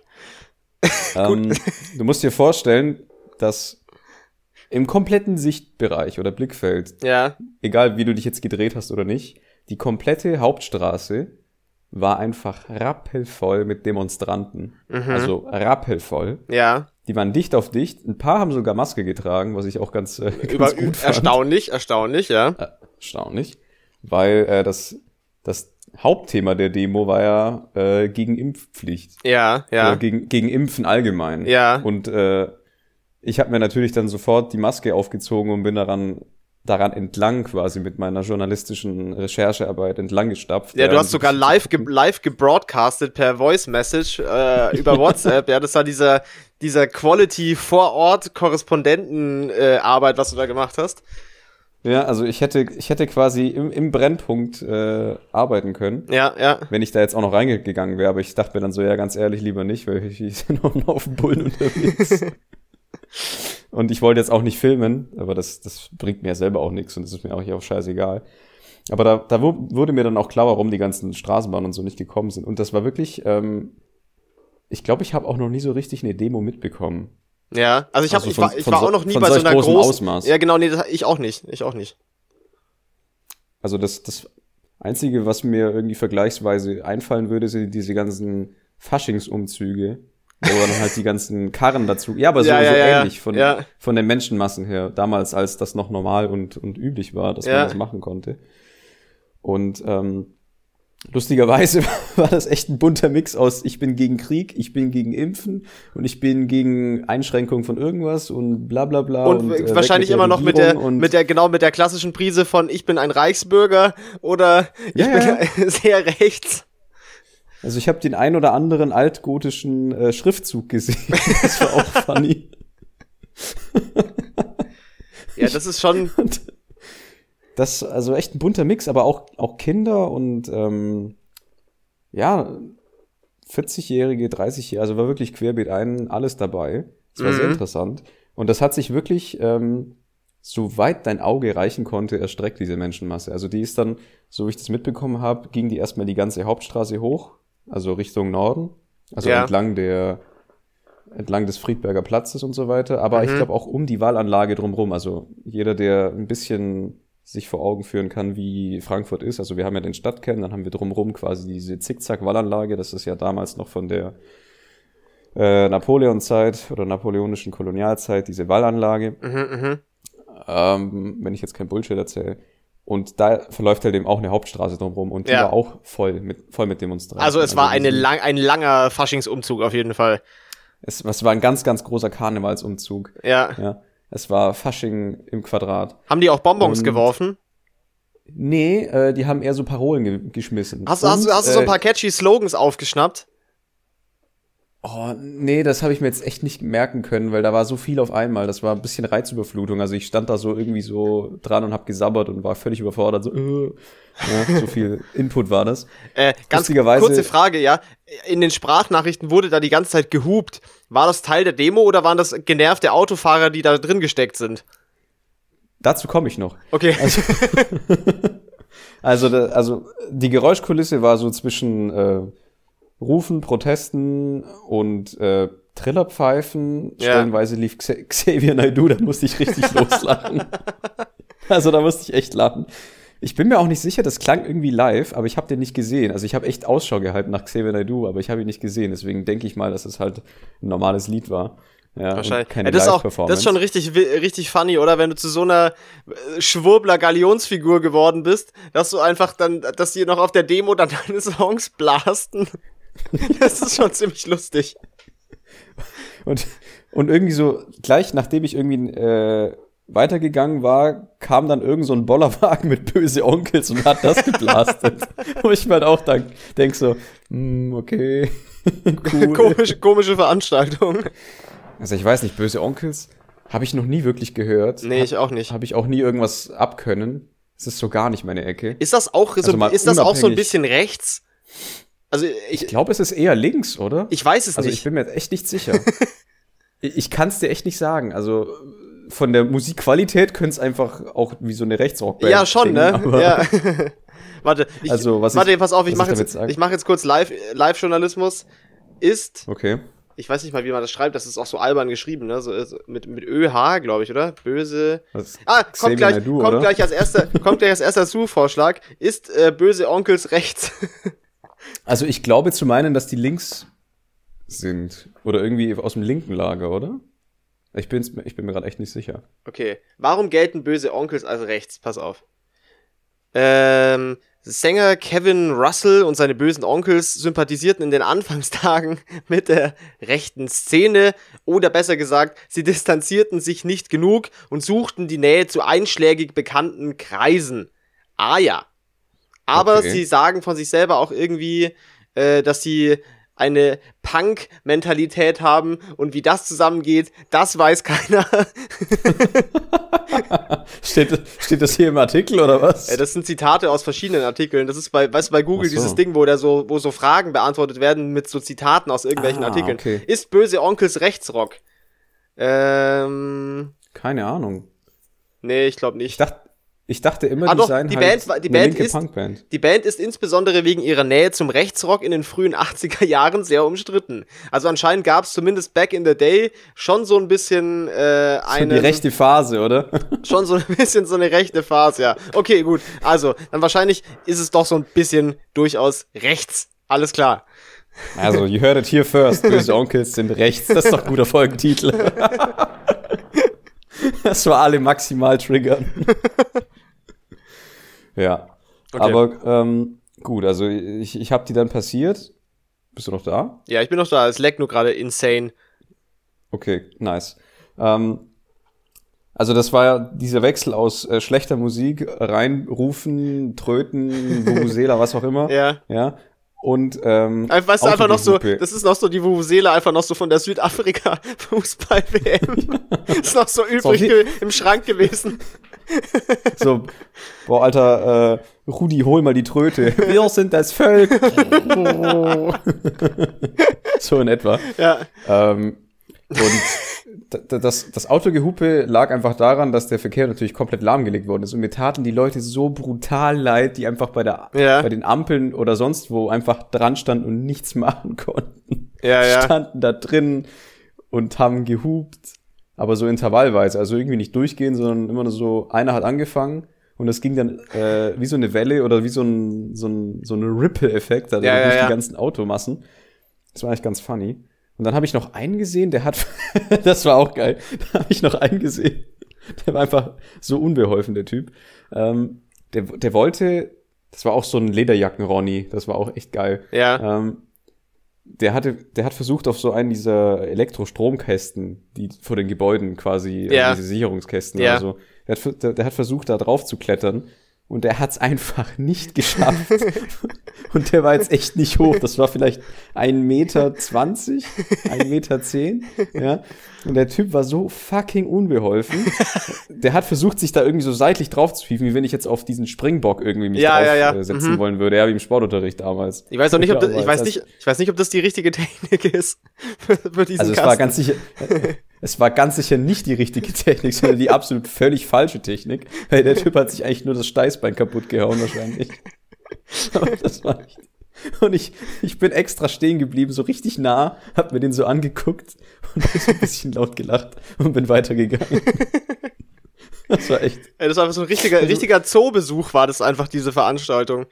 Ähm, du musst dir vorstellen, dass im kompletten Sichtbereich oder Blickfeld, Ja, egal wie du dich jetzt gedreht hast oder nicht, die komplette Hauptstraße war einfach rappelvoll mit Demonstranten. Also rappelvoll. ja. Die waren dicht auf dicht. Ein paar haben sogar Maske getragen, was ich auch ganz, äh, ganz Über, gut fand. erstaunlich, erstaunlich, ja. Erstaunlich. Weil äh, das, das Hauptthema der Demo war ja äh, gegen Impfpflicht. Ja, Oder ja. gegen, gegen Impfen allgemein. Ja. Und äh, ich habe mir natürlich dann sofort die Maske aufgezogen und bin daran daran entlang quasi mit meiner journalistischen Recherchearbeit entlang gestapft. Ja, du hast sogar live, ge live gebroadcastet per Voice Message äh, über WhatsApp. ja, das war dieser, dieser Quality vor Ort Korrespondenten äh, was du da gemacht hast. Ja, also ich hätte, ich hätte quasi im, im Brennpunkt äh, arbeiten können. Ja, ja. wenn ich da jetzt auch noch reingegangen wäre, aber ich dachte mir dann so, ja, ganz ehrlich, lieber nicht, weil ich ich bin noch auf dem Bullen unterwegs. und ich wollte jetzt auch nicht filmen, aber das, das bringt mir ja selber auch nichts und das ist mir auch hier auch scheißegal. Aber da, da wu- wurde mir dann auch klar, warum die ganzen Straßenbahnen und so nicht gekommen sind. Und das war wirklich, ähm, ich glaube, ich habe auch noch nie so richtig eine Demo mitbekommen. Ja, also ich, hab, Also ich von- war, ich war so- auch noch nie bei so einer großen Ausmaß. Ja, genau, nee, das, ich auch nicht. Ich auch nicht. Also das, das Einzige, was mir irgendwie vergleichsweise einfallen würde, sind diese ganzen Faschingsumzüge, wo dann halt die ganzen Karren dazu. Ja, aber so, Ja, ja, so ja, ja. ähnlich von, Ja. von den Menschenmassen her. Damals, als das noch normal und, und üblich war, dass Ja. man das machen konnte. Und ähm, lustigerweise war das echt ein bunter Mix aus, ich bin gegen Krieg, ich bin gegen Impfen und ich bin gegen Einschränkung von irgendwas und bla bla bla. Und, äh, weg wahrscheinlich immer noch mit der, und- mit der, genau, mit der klassischen Prise von ich bin ein Reichsbürger oder ich Ja, bin sehr rechts. Also ich habe den ein oder anderen altgotischen äh, Schriftzug gesehen. Das war auch funny. Ja, das ist schon, das also echt ein bunter Mix, aber auch auch Kinder und ähm, ja 40-jährige, 30-jährige, also war wirklich querbeet ein alles dabei. Es war sehr Mhm. interessant und das hat sich wirklich ähm, soweit dein Auge reichen konnte, erstreckt diese Menschenmasse. Also die ist dann, so wie ich das mitbekommen habe, ging die erstmal die ganze Hauptstraße hoch, also Richtung Norden, also Ja. entlang der entlang des Friedberger Platzes und so weiter, aber ich Mhm. glaube auch um die Wahlanlage drumherum. Also jeder, der ein bisschen sich vor Augen führen kann, wie Frankfurt ist. Also wir haben ja den Stadtkern, dann haben wir drumherum quasi diese Zickzack-Wallanlage. Das ist ja damals noch von der äh, Napoleon-Zeit oder napoleonischen Kolonialzeit, diese Wallanlage. mhm, mhm. Ähm, wenn ich jetzt kein Bullshit erzähle. Und da verläuft halt eben auch eine Hauptstraße drumherum und die Ja. war auch voll mit, voll mit Demonstranten. Also es war die eine lang, ein langer Faschingsumzug auf jeden Fall. Es, es war ein ganz, ganz großer Karnevalsumzug. Ja. Ja. Es war Fasching im Quadrat. Haben die auch Bonbons Und- geworfen? Nee, äh, die haben eher so Parolen ge geschmissen. Hast, du- hast, du- Und, hast du so ein äh, paar catchy Slogans aufgeschnappt? Oh, nee, das habe ich mir jetzt echt nicht merken können, weil da war so viel auf einmal. Das war ein bisschen Reizüberflutung. Also ich stand da so irgendwie so dran und habe gesabbert und war völlig überfordert. So, äh. ja, so viel Input war das. Äh, ganz kurze Frage, ja. In den Sprachnachrichten wurde da die ganze Zeit gehupt. War das Teil der Demo oder waren das genervte Autofahrer, die da drin gesteckt sind? Dazu komme ich noch. Okay. Also, also, da, also die Geräuschkulisse war so zwischen äh, Rufen, Protesten und äh, Trillerpfeifen. Ja. Stellenweise lief Xa Xavier Naidoo, da musste ich richtig loslachen. Also da musste ich echt lachen. Ich bin mir auch nicht sicher, das klang irgendwie live, aber ich habe den nicht gesehen. Also ich habe echt Ausschau gehalten nach Xavier Naidoo, aber ich habe ihn nicht gesehen. Deswegen denke ich mal, dass es halt ein normales Lied war. Ja, Wahrscheinlich. keine ja, das, ist auch, das ist schon richtig, richtig funny, oder? Wenn du zu so einer äh, Schwurbler-Galionsfigur geworden bist, dass du einfach dann, dass die noch auf der Demo dann deine Songs blasten. Das ist schon ziemlich lustig. Und, und irgendwie so, gleich nachdem ich irgendwie äh, weitergegangen war, kam dann irgend so ein Bollerwagen mit böse Onkels und hat das geblastet. Wo ich mir halt auch dann denk so, hm, okay, cool. Komische, komische Veranstaltung. Also ich weiß nicht, böse Onkels habe ich noch nie wirklich gehört. Nee, ich auch nicht. Habe ich auch nie irgendwas abkönnen. Es ist so gar nicht meine Ecke. Ist das auch so, Also ist das auch so ein bisschen rechts? Also Ich ich, glaube, es ist eher links, oder? ich weiß es also nicht. ich bin mir jetzt echt nicht sicher. ich ich kann es dir echt nicht sagen. Also von der Musikqualität könnte es einfach auch wie so eine Rechtsrockband ja, schon, singen, ne? Ja. warte, ich, Also, was warte, ich- pass auf, ich mache jetzt, ich mach jetzt kurz Live, Live-Journalismus. Ist, Okay. ich weiß nicht mal, wie man das schreibt, das ist auch so albern geschrieben, ne? So, mit, mit ÖH, glaube ich, oder? Böse. Was, Ah, kommt gleich, Naidoo, kommt gleich als erster, kommt gleich als erster Zu-Vorschlag. Ist äh, böse Onkels rechts? Also ich glaube zu meinen, dass die links sind. Oder irgendwie aus dem linken Lager, oder? Ich, bin's, ich bin mir gerade echt nicht sicher. Okay. Warum gelten böse Onkels als rechts? Pass auf. Ähm, Sänger Kevin Russell und seine bösen Onkels sympathisierten in den Anfangstagen mit der rechten Szene oder besser gesagt, sie distanzierten sich nicht genug und suchten die Nähe zu einschlägig bekannten Kreisen. Ah ja. Aber Okay. sie sagen von sich selber auch irgendwie, äh, dass sie eine Punk-Mentalität haben und wie das zusammengeht, das weiß keiner. Steht, steht das hier im Artikel oder was? Ja, das sind Zitate aus verschiedenen Artikeln. Das ist bei, weißt du, bei Google so. dieses Ding, wo da so, wo so Fragen beantwortet werden mit so Zitaten aus irgendwelchen Ah, Artikeln. okay. Ist böse Onkels Rechtsrock? Ähm, Keine Ahnung. nee, ich glaube Ich nicht. dachte, ich dachte immer, Ah, die doch, seien die halt Band war- die eine Band linke ist- Punkband. Die Band ist insbesondere wegen ihrer Nähe zum Rechtsrock in den frühen 80er Jahren sehr umstritten. Also anscheinend gab es zumindest back in the day schon so ein bisschen äh, Schon die eine rechte Phase, oder? schon so ein bisschen so eine rechte Phase, ja. Okay, gut. Also, dann wahrscheinlich ist es doch so ein bisschen durchaus rechts. Alles klar. Also, you heard it here first. Böse Onkels sind rechts. Das ist doch ein guter Folgentitel. das war alle maximal triggern. Ja. Okay. Aber ähm, gut, also ich, ich habe die dann passiert. Bist du noch da? Ja, ich bin noch da. Es leckt nur gerade insane. Okay, nice. Ähm, also das war ja dieser Wechsel aus äh, schlechter Musik, reinrufen, tröten, Vuvuzela, was auch immer. Ja. Ja. Und ähm, weißt du, einfach noch so, das ist noch so die Vuvuzela, einfach noch so von der Südafrika-Fußball-WM. ist noch so übrig ge- im Schrank gewesen. So, boah, Alter, äh, Rudi, hol mal die Tröte. Wir sind das Volk. so in etwa. Ja. Ähm, und das, das Autogehupe lag einfach daran, dass der Verkehr natürlich komplett lahmgelegt worden ist. Und mir taten die Leute so brutal leid, die einfach bei, der, Ja. bei den Ampeln oder sonst wo einfach dran standen und nichts machen konnten. Ja, ja. Standen da drin und haben gehupt, aber so intervallweise. Also irgendwie nicht durchgehen, sondern immer nur so, einer hat angefangen und das ging dann äh, wie so eine Welle oder wie so ein, so ein, so ein Ripple-Effekt also ja, durch ja. die ganzen Automassen. Das war eigentlich ganz funny. Und dann habe ich noch einen gesehen, der hat, das war auch geil, da habe ich noch einen gesehen, der war einfach so unbeholfen, der Typ. Ähm, der, der wollte, das war auch so ein Lederjacken-Ronny, das war auch echt geil. Ja. Ähm, der hatte, der hat versucht, auf so einen dieser Elektrostromkästen, die vor den Gebäuden quasi, äh, Ja. diese Sicherungskästen Ja. oder so, der hat, der, der hat versucht, da drauf zu klettern und der hat's einfach nicht geschafft. und der war jetzt echt nicht hoch. Das war vielleicht ein Meter, zwanzig, ein Meter, zehn, ja. Und der Typ war so fucking unbeholfen. Der hat versucht, sich da irgendwie so seitlich drauf zu hieven, wie wenn ich jetzt auf diesen Springbock irgendwie mich Ja, drauf ja, ja. setzen Mhm. wollen würde. Ja, wie im Sportunterricht damals. Ich weiß noch nicht, ob das, ich weiß nicht, ich weiß nicht, ob das die richtige Technik ist für, für diesen Also es Kasten. war ganz sicher, es war ganz sicher nicht die richtige Technik, sondern die absolut völlig falsche Technik. Weil der Typ hat sich eigentlich nur das Steißbein kaputt gehauen wahrscheinlich. Aber das war echt. Und ich, ich bin extra stehen geblieben, so richtig nah, hab mir den so angeguckt und hab so ein bisschen laut gelacht und bin weitergegangen. Das war echt. Ey, das war einfach so ein richtiger, Also- richtiger Zoobesuch, war das einfach diese Veranstaltung.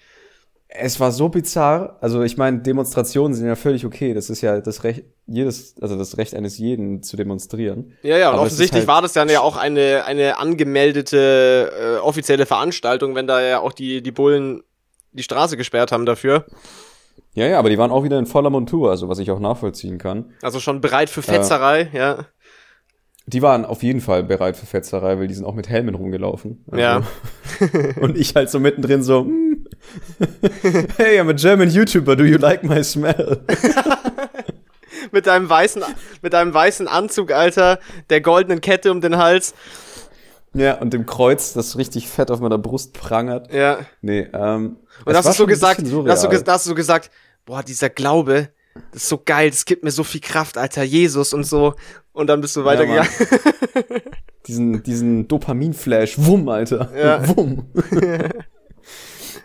Es war so bizarr. Also ich meine, Demonstrationen sind ja völlig okay. Das ist ja das Recht jedes, also das Recht eines jeden zu demonstrieren. Ja, ja, und Aber offensichtlich halt- war das dann ja auch eine, eine angemeldete äh, offizielle Veranstaltung, wenn da ja auch die, die Bullen die Straße gesperrt haben dafür. Ja, ja, aber die waren auch wieder in voller Montur, also was ich auch nachvollziehen kann. Also schon bereit für Fetzerei, ja. Die waren auf jeden Fall bereit für Fetzerei, weil die sind auch mit Helmen rumgelaufen. Also- Ja. Und ich halt so mittendrin so, hm. hey, I'm a German YouTuber, do you like my smell? Mit deinem weißen, mit deinem weißen Anzug, Alter, der goldenen Kette um den Hals. Ja, und dem Kreuz, das richtig fett auf meiner Brust prangert. Ja. Nee, ähm. Und hast du so gesagt, hast du, hast du so gesagt, boah, dieser Glaube, das ist so geil, das gibt mir so viel Kraft, Alter, Jesus und so. Und dann bist du weitergegangen. diesen, diesen Dopamin-Flash, wumm, Alter. Ja. Wumm.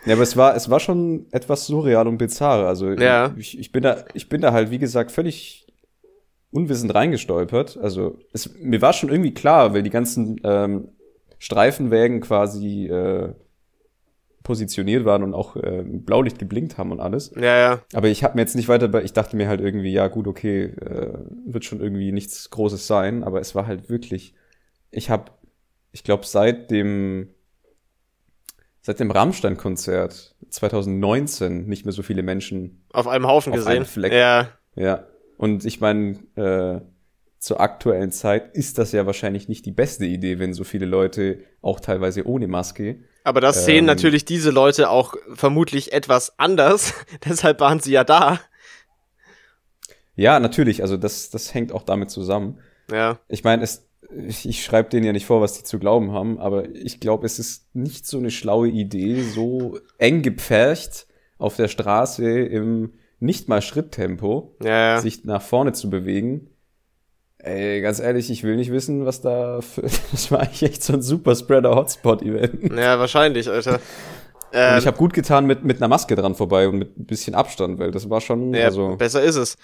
ja, aber es war, es war schon etwas surreal und bizarr. Also Ja. ich, ich bin da, ich bin da halt, wie gesagt, völlig unwissend reingestolpert. Also es, mir war schon irgendwie klar, weil die ganzen ähm, Streifenwägen quasi äh, positioniert waren und auch äh, Blaulicht geblinkt haben und alles. ja, ja. Aber ich habe mir jetzt nicht weiter, bei- ich dachte mir halt irgendwie, ja gut, okay, äh, wird schon irgendwie nichts Großes sein, aber es war halt wirklich, ich habe, ich glaube seit dem, seit dem Rammstein-Konzert 2019 nicht mehr so viele Menschen, Auf einem Haufen Auf gesehen. einem Fleck. Ja. ja. Und ich meine, äh, zur aktuellen Zeit ist das ja wahrscheinlich nicht die beste Idee, wenn so viele Leute, auch teilweise ohne Maske, Aber das sehen Ähm. natürlich diese Leute auch vermutlich etwas anders. Deshalb waren sie ja da. ja, natürlich, also das, das hängt auch damit zusammen. Ja. Ich meine, es, ich, ich schreibe denen ja nicht vor, was die zu glauben haben, aber ich glaube, es ist nicht so eine schlaue Idee, so eng gepfercht auf der Straße im nicht mal Schritttempo Ja, ja. sich nach vorne zu bewegen. Ey, ganz ehrlich, ich will nicht wissen, was da für, das war eigentlich echt so ein super Spreader Hotspot Event. Ja, wahrscheinlich, Alter. Und Ähm, ich habe gut getan mit mit einer Maske dran vorbei und mit ein bisschen Abstand, weil das war schon ja, also besser ist es.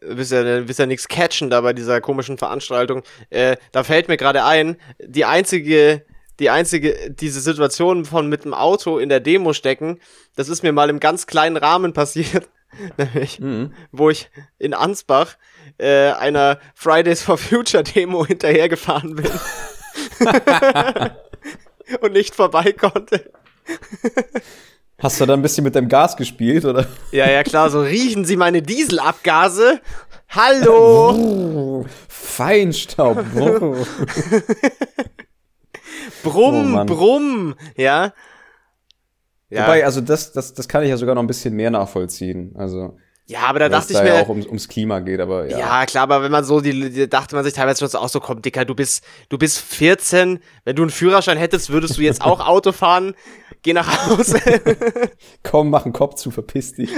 Du bist ja, bist ja nichts catchen da bei dieser komischen Veranstaltung. Äh, da fällt mir gerade ein, die einzige, die einzige, diese Situation von mit dem Auto in der Demo stecken, das ist mir mal im ganz kleinen Rahmen passiert. Nämlich, mhm. wo ich in Ansbach äh, einer Fridays for Future Demo hinterhergefahren bin. und nicht vorbei konnte. Hast du da ein bisschen mit deinem Gas gespielt oder? Ja, ja, klar, so riechen Sie meine Dieselabgase. Hallo! Feinstaub. Brumm, Oh, brumm, ja. Ja, Wobei, also das, das, das kann ich ja sogar noch ein bisschen mehr nachvollziehen. Also, ja aber da dachte ich da mir, ja auch ums, ums Klima geht, aber ja. Ja, klar, aber wenn man so, die, die dachte man sich teilweise schon so auch so, komm, Dicker, du bist, du bist 14, wenn du einen Führerschein hättest, würdest du jetzt auch Auto fahren, geh nach Hause. Komm, mach einen Kopf zu, verpiss dich.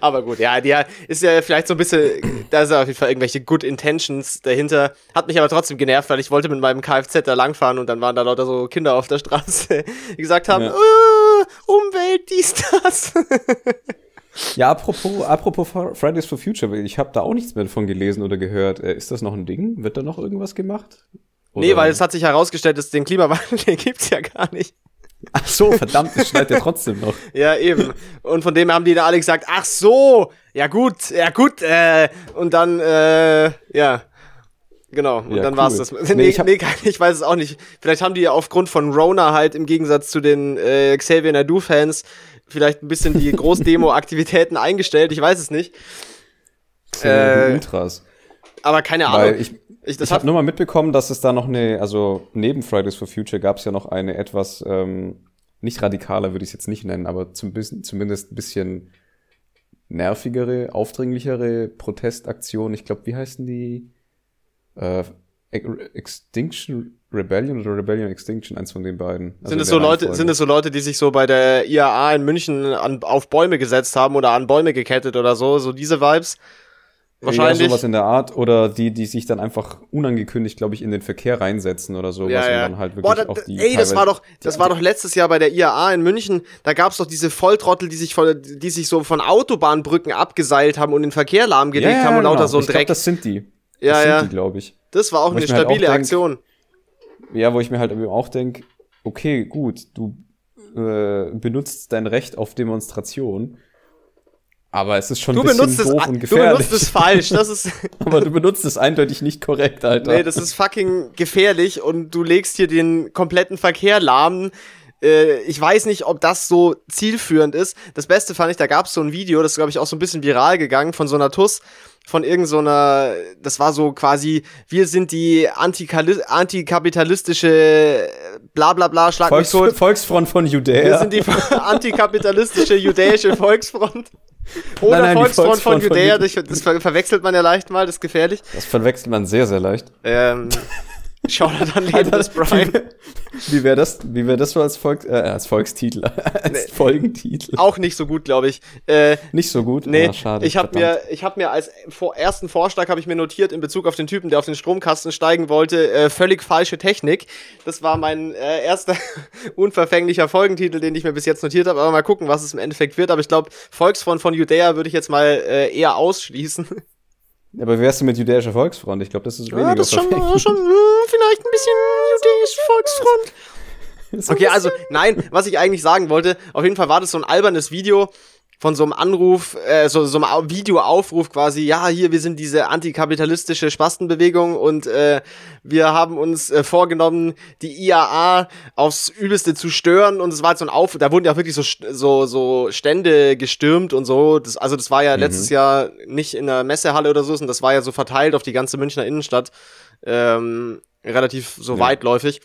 aber gut, ja, die ist ja vielleicht so ein bisschen, da ist ja auf jeden Fall irgendwelche Good Intentions dahinter. Hat mich aber trotzdem genervt, weil ich wollte mit meinem Kfz da langfahren und dann waren da lauter so Kinder auf der Straße, die gesagt haben, Ja. äh, Umwelt, dies, das. Ja, apropos, apropos Fr- Fridays for Future, ich habe da auch nichts mehr davon gelesen oder gehört. Äh, Ist das noch ein Ding? Wird da noch irgendwas gemacht? nee, Oder- weil es hat sich herausgestellt, dass den Klimawandel, den gibt's ja gar nicht. Ach so, verdammt, das schneit ja trotzdem noch. Ja, eben. Und von dem haben die da alle gesagt, ach so, ja gut, ja gut, äh, und dann, äh, ja. Genau, und Ja, dann cool. war's das. Nee, Nee, ich nee, ich weiß es auch nicht. Vielleicht haben die aufgrund von Rona halt im Gegensatz zu den äh, Xavier Nadu-Fans vielleicht ein bisschen die Großdemo-Aktivitäten eingestellt, ich weiß es nicht. Ja Äh, Ultras. Aber keine Weil Ahnung. ich, Ich, ich hat, habe nur mal mitbekommen, dass es da noch eine, also neben Fridays for Future gab es ja noch eine etwas, ähm, nicht radikaler würde ich es jetzt nicht nennen, aber zum, zumindest ein bisschen nervigere, aufdringlichere Protestaktionen. Ich glaube, wie heißen die? Äh, Extinction Rebellion oder Rebellion Extinction, eins von den beiden. Also sind es so Leute, sind es so Leute, die sich so bei der IAA in München an, auf Bäume gesetzt haben oder an Bäume gekettet oder so, so diese Vibes? Wahrscheinlich. Ja, sowas in der Art. Oder die, die sich dann einfach unangekündigt, glaube ich, in den Verkehr reinsetzen oder so. Ja, ja. Halt Boah, da, ey, das war doch, das war doch letztes Jahr bei der IAA in München. Da gab's doch diese Volltrottel, die sich, von, die sich so von Autobahnbrücken abgeseilt haben und den Verkehr lahmgelegt ja, haben und lauter genau. so ein Dreck. Glaub, das sind die. Das ja, sind ja. die, glaube ich. Das war auch wo eine stabile halt auch Aktion. Denk, ja, wo ich mir halt auch denke, okay, gut, du äh, benutzt dein Recht auf Demonstration aber es ist schon du ein bisschen doof es, und gefährlich. Du benutzt es falsch, das ist. Aber du benutzt es eindeutig nicht korrekt, Alter. Nee, das ist fucking gefährlich und du legst hier den kompletten Verkehr lahm. Äh, ich weiß nicht, ob das so zielführend ist. Das Beste fand ich, da gab es so ein Video, das ist, glaube ich, auch so ein bisschen viral gegangen von so einer TUS, von irgendeiner, so das war so quasi, wir sind die antikapitalistische bla bla bla, schlag Volks. Volksfront von Judäa. Wir sind die antikapitalistische jüdische Volksfront. Oder nein, nein, Volksfront, von, von Judäa, das, das verwechselt man ja leicht mal, das ist gefährlich. Das verwechselt man sehr, sehr leicht. Ähm, Shoutout an Leonidas Brian. Wie wäre das, wie wäre das so als, Volk, äh, als Volkstitel, als nee, Folgentitel? Auch nicht so gut, glaube ich. Äh, nicht so gut? Nee, ah, schade. Ich habe mir, ich habe mir als vor, ersten Vorschlag habe ich mir notiert in Bezug auf den Typen, der auf den Stromkasten steigen wollte, äh, völlig falsche Technik. Das war mein äh, erster unverfänglicher Folgentitel, den ich mir bis jetzt notiert habe. Aber mal gucken, was es im Endeffekt wird. Aber ich glaube, Volksfront von Judäa würde ich jetzt mal äh, eher ausschließen. Aber wer ist denn mit jüdischer Volksfront? Ich glaube, das ist weniger ja, das ist schon, schon hm, vielleicht ein bisschen jüdische Volksfront. Okay, also nein, was ich eigentlich sagen wollte, auf jeden Fall war das so ein albernes Video, von so einem Anruf, äh, so, so einem Videoaufruf quasi, ja, hier, wir sind diese antikapitalistische Spastenbewegung und äh, wir haben uns äh, vorgenommen, die IAA aufs Übelste zu stören und es war halt so ein Auf, da wurden ja wirklich so, so, so Stände gestürmt und so, das, also das war ja mhm. letztes Jahr nicht in der Messehalle oder so, sondern das war ja so verteilt auf die ganze Münchner Innenstadt, ähm, relativ so ja. weitläufig.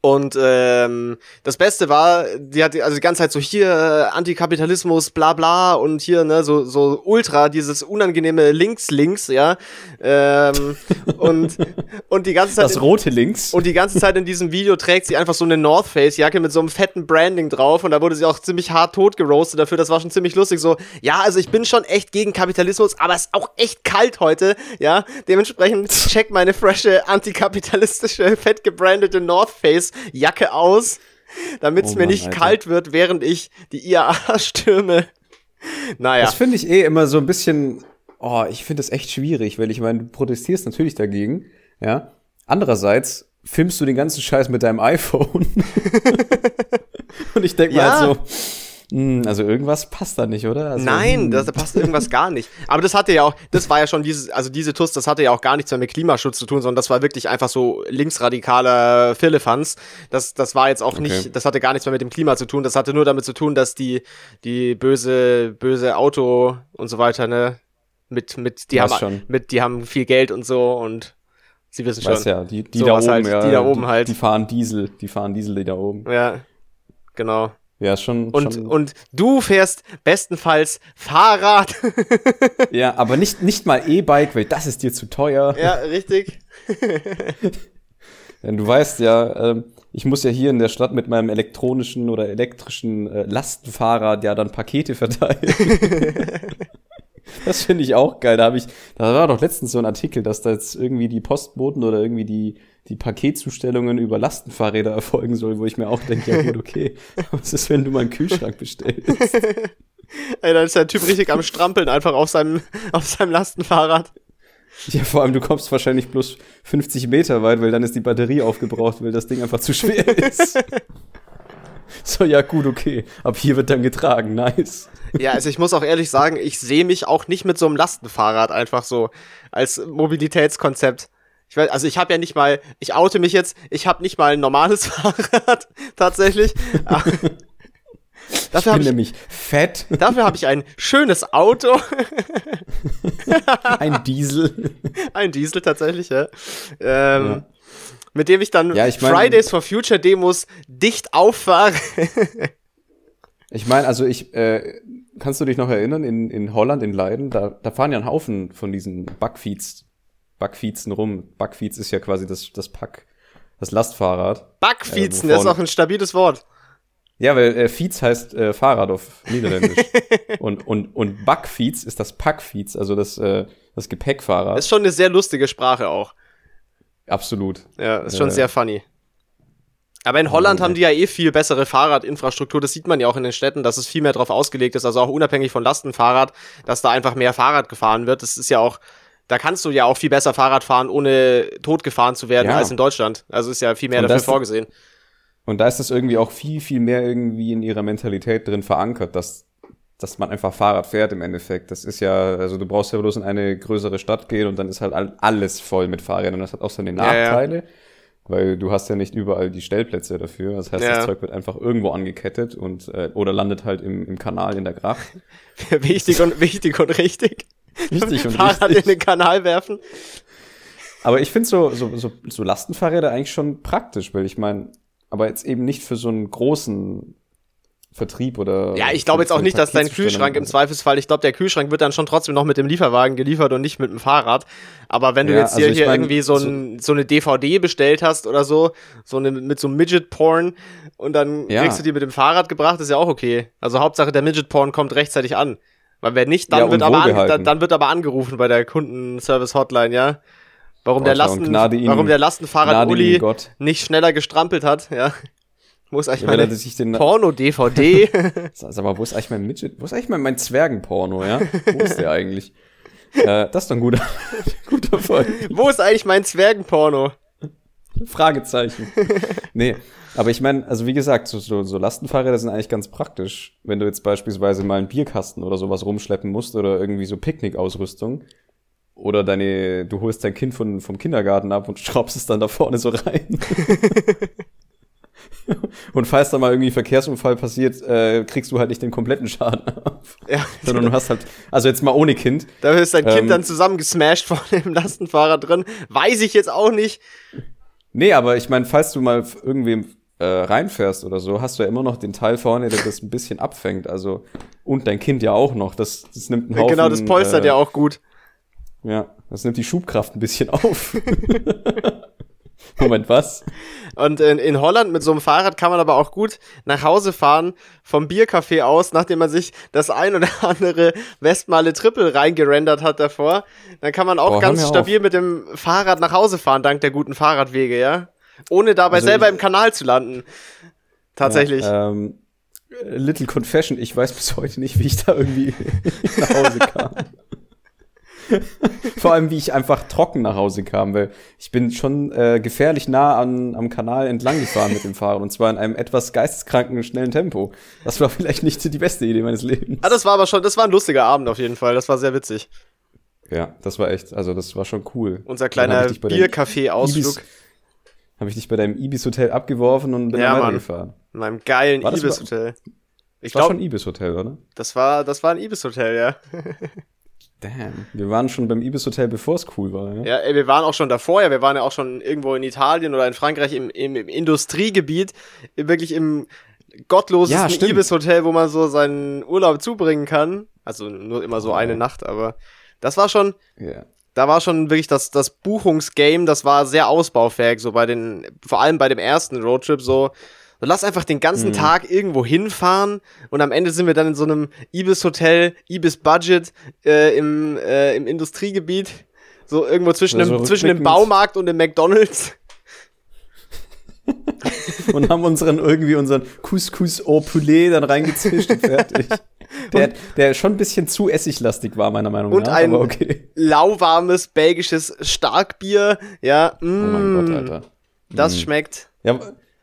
Und ähm, das Beste war, die hat also die ganze Zeit so hier äh, Antikapitalismus, bla bla und hier ne so so ultra dieses unangenehme links links ja ähm, und und die ganze Zeit das rote links und die ganze Zeit in diesem Video trägt sie einfach so eine North Face Jacke mit so einem fetten Branding drauf und da wurde sie auch ziemlich hart tot geroastet dafür. Das war schon ziemlich lustig so. Ja, also ich bin schon echt gegen Kapitalismus, aber es ist auch echt kalt heute ja. Dementsprechend check meine frische antikapitalistische fett gebrandete North Face Jacke aus, damit es oh mir Mann, nicht Alter. kalt wird, während ich die IAA stürme. Naja. Das finde ich eh immer so ein bisschen, oh, ich finde das echt schwierig, weil ich meine, du protestierst natürlich dagegen, ja. Andererseits filmst du den ganzen Scheiß mit deinem iPhone. Und ich denke ja. mal halt so, hm, also irgendwas passt da nicht, oder? Also, Nein, hm. da passt irgendwas gar nicht. Aber das hatte ja auch, das war ja schon dieses, also diese TUS, das hatte ja auch gar nichts mehr mit Klimaschutz zu tun, sondern das war wirklich einfach so linksradikaler Firlefanz. Das, das war jetzt auch okay. nicht, das hatte gar nichts mehr mit dem Klima zu tun. Das hatte nur damit zu tun, dass die, die böse, böse Auto und so weiter, ne, mit, mit, die haben, schon. mit, die haben viel Geld und so und Sie wissen schon. Weiß ja, die, die da oben, halt, ja, die da oben halt. Die fahren Diesel, die fahren Diesel, die da oben. Ja, genau. Ja, schon. Und, schon. und du fährst bestenfalls Fahrrad. ja, aber nicht, nicht mal E-Bike, weil das ist dir zu teuer. Ja, richtig. Denn du weißt ja, äh, ich muss ja hier in der Stadt mit meinem elektronischen oder elektrischen äh, Lastenfahrrad ja dann Pakete verteilen. das finde ich auch geil. Da habe ich, da war doch letztens so ein Artikel, dass da jetzt irgendwie die Postboten oder irgendwie die die Paketzustellungen über Lastenfahrräder erfolgen soll, wo ich mir auch denke, ja gut, okay, was ist, wenn du mal einen Kühlschrank bestellst? Ey, dann ist der Typ richtig am Strampeln, einfach auf seinem, auf seinem Lastenfahrrad. Ja, vor allem, du kommst wahrscheinlich bloß 50 Meter weit, weil dann ist die Batterie aufgebraucht, weil das Ding einfach zu schwer ist. so, ja, gut, okay. Ab hier wird dann getragen, nice. Ja, also ich muss auch ehrlich sagen, ich sehe mich auch nicht mit so einem Lastenfahrrad einfach so als Mobilitätskonzept. Ich weiß, also ich habe ja nicht mal, ich oute mich jetzt, ich habe nicht mal ein normales Fahrrad tatsächlich. dafür ich bin ich, nämlich fett. Dafür habe ich ein schönes Auto. ein Diesel. Ein Diesel tatsächlich, ja. Ähm, ja. Mit dem ich dann Ja, ich mein- Fridays for Future Demos dicht auffahre. Ich meine, also ich, äh, kannst du dich noch erinnern, in, in Holland, in Leiden, da, da fahren ja ein Haufen von diesen Backfeeds, Backfeedsen rum. Backfeeds ist ja quasi das, das Pack, das Lastfahrrad. Backfiezen, Äh, das ist auch ein stabiles Wort. Ja, weil äh, Feeds heißt äh, Fahrrad auf Niederländisch. und, und, und Backfeeds ist das Packfeeds, also das, äh, das Gepäckfahrrad. Ist schon eine sehr lustige Sprache auch. Absolut. Ja, ist schon Äh. sehr funny. Aber in Holland haben die ja eh viel bessere Fahrradinfrastruktur. Das sieht man ja auch in den Städten, dass es viel mehr drauf ausgelegt ist. Also auch unabhängig von Lastenfahrrad, dass da einfach mehr Fahrrad gefahren wird. Das ist ja auch, da kannst du ja auch viel besser Fahrrad fahren, ohne tot gefahren zu werden Ja. als in Deutschland. Also ist ja viel mehr Und dafür das- vorgesehen. Und da ist das irgendwie auch viel, viel mehr irgendwie in ihrer Mentalität drin verankert, dass, dass man einfach Fahrrad fährt im Endeffekt. Das ist ja, also du brauchst ja bloß in eine größere Stadt gehen und dann ist halt all- alles voll mit Fahrrädern. Und das hat auch seine Ja, ja. Nachteile, weil du hast ja nicht überall die Stellplätze dafür. Das heißt, Ja. das Zeug wird einfach irgendwo angekettet und äh, oder landet halt im, im Kanal in der Gracht. wichtig und wichtig und richtig. Richtig und Fahrrad richtig. in den Kanal werfen. Aber ich finde so, so, so, so Lastenfahrräder eigentlich schon praktisch, weil ich meine, aber jetzt eben nicht für so einen großen Vertrieb oder. Ja, ich glaube jetzt auch nicht, dass dein. Kühlschrank im Zweifelsfall, ich glaube, der Kühlschrank wird dann schon trotzdem noch mit dem Lieferwagen geliefert und nicht mit dem Fahrrad. Aber wenn du Ja, jetzt also hier, mein, irgendwie so, ein, so eine DVD bestellt hast oder so, so eine mit so einem Midget-Porn und dann Ja. kriegst du die mit dem Fahrrad gebracht, ist ja auch okay. Also Hauptsache der Midget-Porn kommt rechtzeitig an. Weil wenn nicht, dann, Ja, wird, aber an, dann, dann wird aber angerufen bei der Kundenservice-Hotline, ja. Warum der, Boah, Lasten, Gnade ihm- warum der Lastenfahrer Uli nicht schneller gestrampelt hat, ja. Eigentlich Ja, meine er sich den, Porno-DVD. Sag mal, wo ist eigentlich mein Midget? Wo ist eigentlich mein, mein Zwergenporno, ja? Wo ist der eigentlich? äh, das ist doch ein guter, guter Folge. Wo ist eigentlich mein Zwergenporno? Fragezeichen. nee, aber ich meine, also wie gesagt, so, so, so Lastenfahrräder sind eigentlich ganz praktisch. Wenn du jetzt beispielsweise mal einen Bierkasten oder sowas rumschleppen musst oder irgendwie so Picknickausrüstung. Oder deine, du holst dein Kind von, vom Kindergarten ab und schraubst es dann da vorne so rein. und falls da mal irgendwie ein Verkehrsunfall passiert, äh, kriegst du halt nicht den kompletten Schaden ab. Ja, Sondern du hast halt, also jetzt mal ohne Kind, da ist dein Kind Ähm, dann zusammengesmashed vor dem Lastenfahrer drin. Weiß ich jetzt auch nicht. Nee, aber ich meine, falls du mal irgendwem äh, reinfährst oder so, hast du ja immer noch den Teil vorne, der das ein bisschen abfängt. Also, und dein Kind ja auch noch. Das, das nimmt einen Haufen. genau, das polstert äh, ja auch gut. Ja, das nimmt die Schubkraft ein bisschen auf. Moment, was? Und in, in Holland mit so einem Fahrrad kann man aber auch gut nach Hause fahren vom Biercafé aus, nachdem man sich das ein oder andere Westmale Triple reingerendert hat davor. Dann kann man auch Boah, ganz stabil mit dem Fahrrad nach Hause fahren, dank der guten Fahrradwege, ja. Ohne dabei Also selber ich- im Kanal zu landen. Tatsächlich. Ja, ähm, Little Confession, ich weiß bis heute nicht, wie ich da irgendwie nach Hause kam. Vor allem, wie ich einfach trocken nach Hause kam, weil ich bin schon äh, gefährlich nah an, am Kanal entlang gefahren mit dem Fahrrad und zwar in einem etwas geisteskranken, schnellen Tempo. Das war vielleicht nicht die beste Idee meines Lebens. Ah, das war aber schon, das war ein lustiger Abend auf jeden Fall. Das war sehr witzig. Ja, das war echt, also das war schon cool. Unser kleiner Biercafé-Ausflug Habe ich dich bei deinem Ibis-Hotel abgeworfen und bin Ja, weitergefahren. in meinem geilen Ibis-Hotel. Ich Das war schon glaube, ein Ibis-Hotel, oder? das war, das war ein Ibis-Hotel, ja. Damn. Wir waren schon beim Ibis-Hotel, bevor es cool war, ja? Ja, ey, wir waren auch schon davor, ja, wir waren ja auch schon irgendwo in Italien oder in Frankreich im, im, im Industriegebiet, wirklich im Ja, gottlosesten stimmt. Ibis-Hotel, wo man so seinen Urlaub zubringen kann. Also nur immer so eine Nacht, aber das war schon, Ja. da war schon wirklich das, das Buchungsgame, das war sehr ausbaufähig, so bei den, vor allem bei dem ersten Roadtrip, so, so lass einfach den ganzen Tag irgendwo hinfahren und am Ende sind wir dann in so einem Ibis-Hotel, Ibis-Budget äh, im, äh, im Industriegebiet, so irgendwo zwischen, Also dem, zwischen dem Baumarkt und dem McDonalds. und haben unseren irgendwie unseren Couscous au Poulet dann reingezischt und fertig. Der, der schon ein bisschen zu essiglastig war, meiner Meinung Und nach. ein- aber okay. Lauwarmes belgisches Starkbier, ja, mm, Oh mein Gott, Alter. das schmeckt. Ja,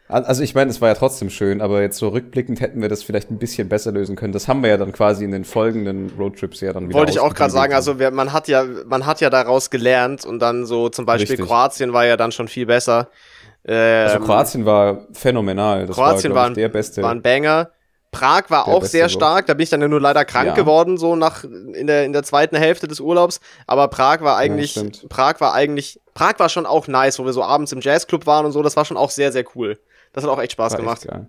also ich meine, es war ja trotzdem schön, aber jetzt so rückblickend hätten wir das vielleicht ein bisschen besser lösen können. Das haben wir ja dann quasi in den folgenden Roadtrips ja dann wieder Wollte ich auch gerade sagen, also wer, man hat ja, man hat ja daraus gelernt und dann so zum Beispiel Richtig. Kroatien war ja dann schon viel besser. Ähm, Also Kroatien war phänomenal. Das Kroatien war, war, ich, der beste. war ein Banger. Prag war auch sehr Urlaub. stark. Da bin ich dann ja nur leider krank Ja. geworden, so nach in der, in der zweiten Hälfte des Urlaubs. Aber Prag war eigentlich, stimmt. Prag war eigentlich, Prag war schon auch nice, wo wir so abends im Jazzclub waren und so. Das war schon auch sehr, sehr cool. Das hat auch echt Spaß War gemacht. echt geil.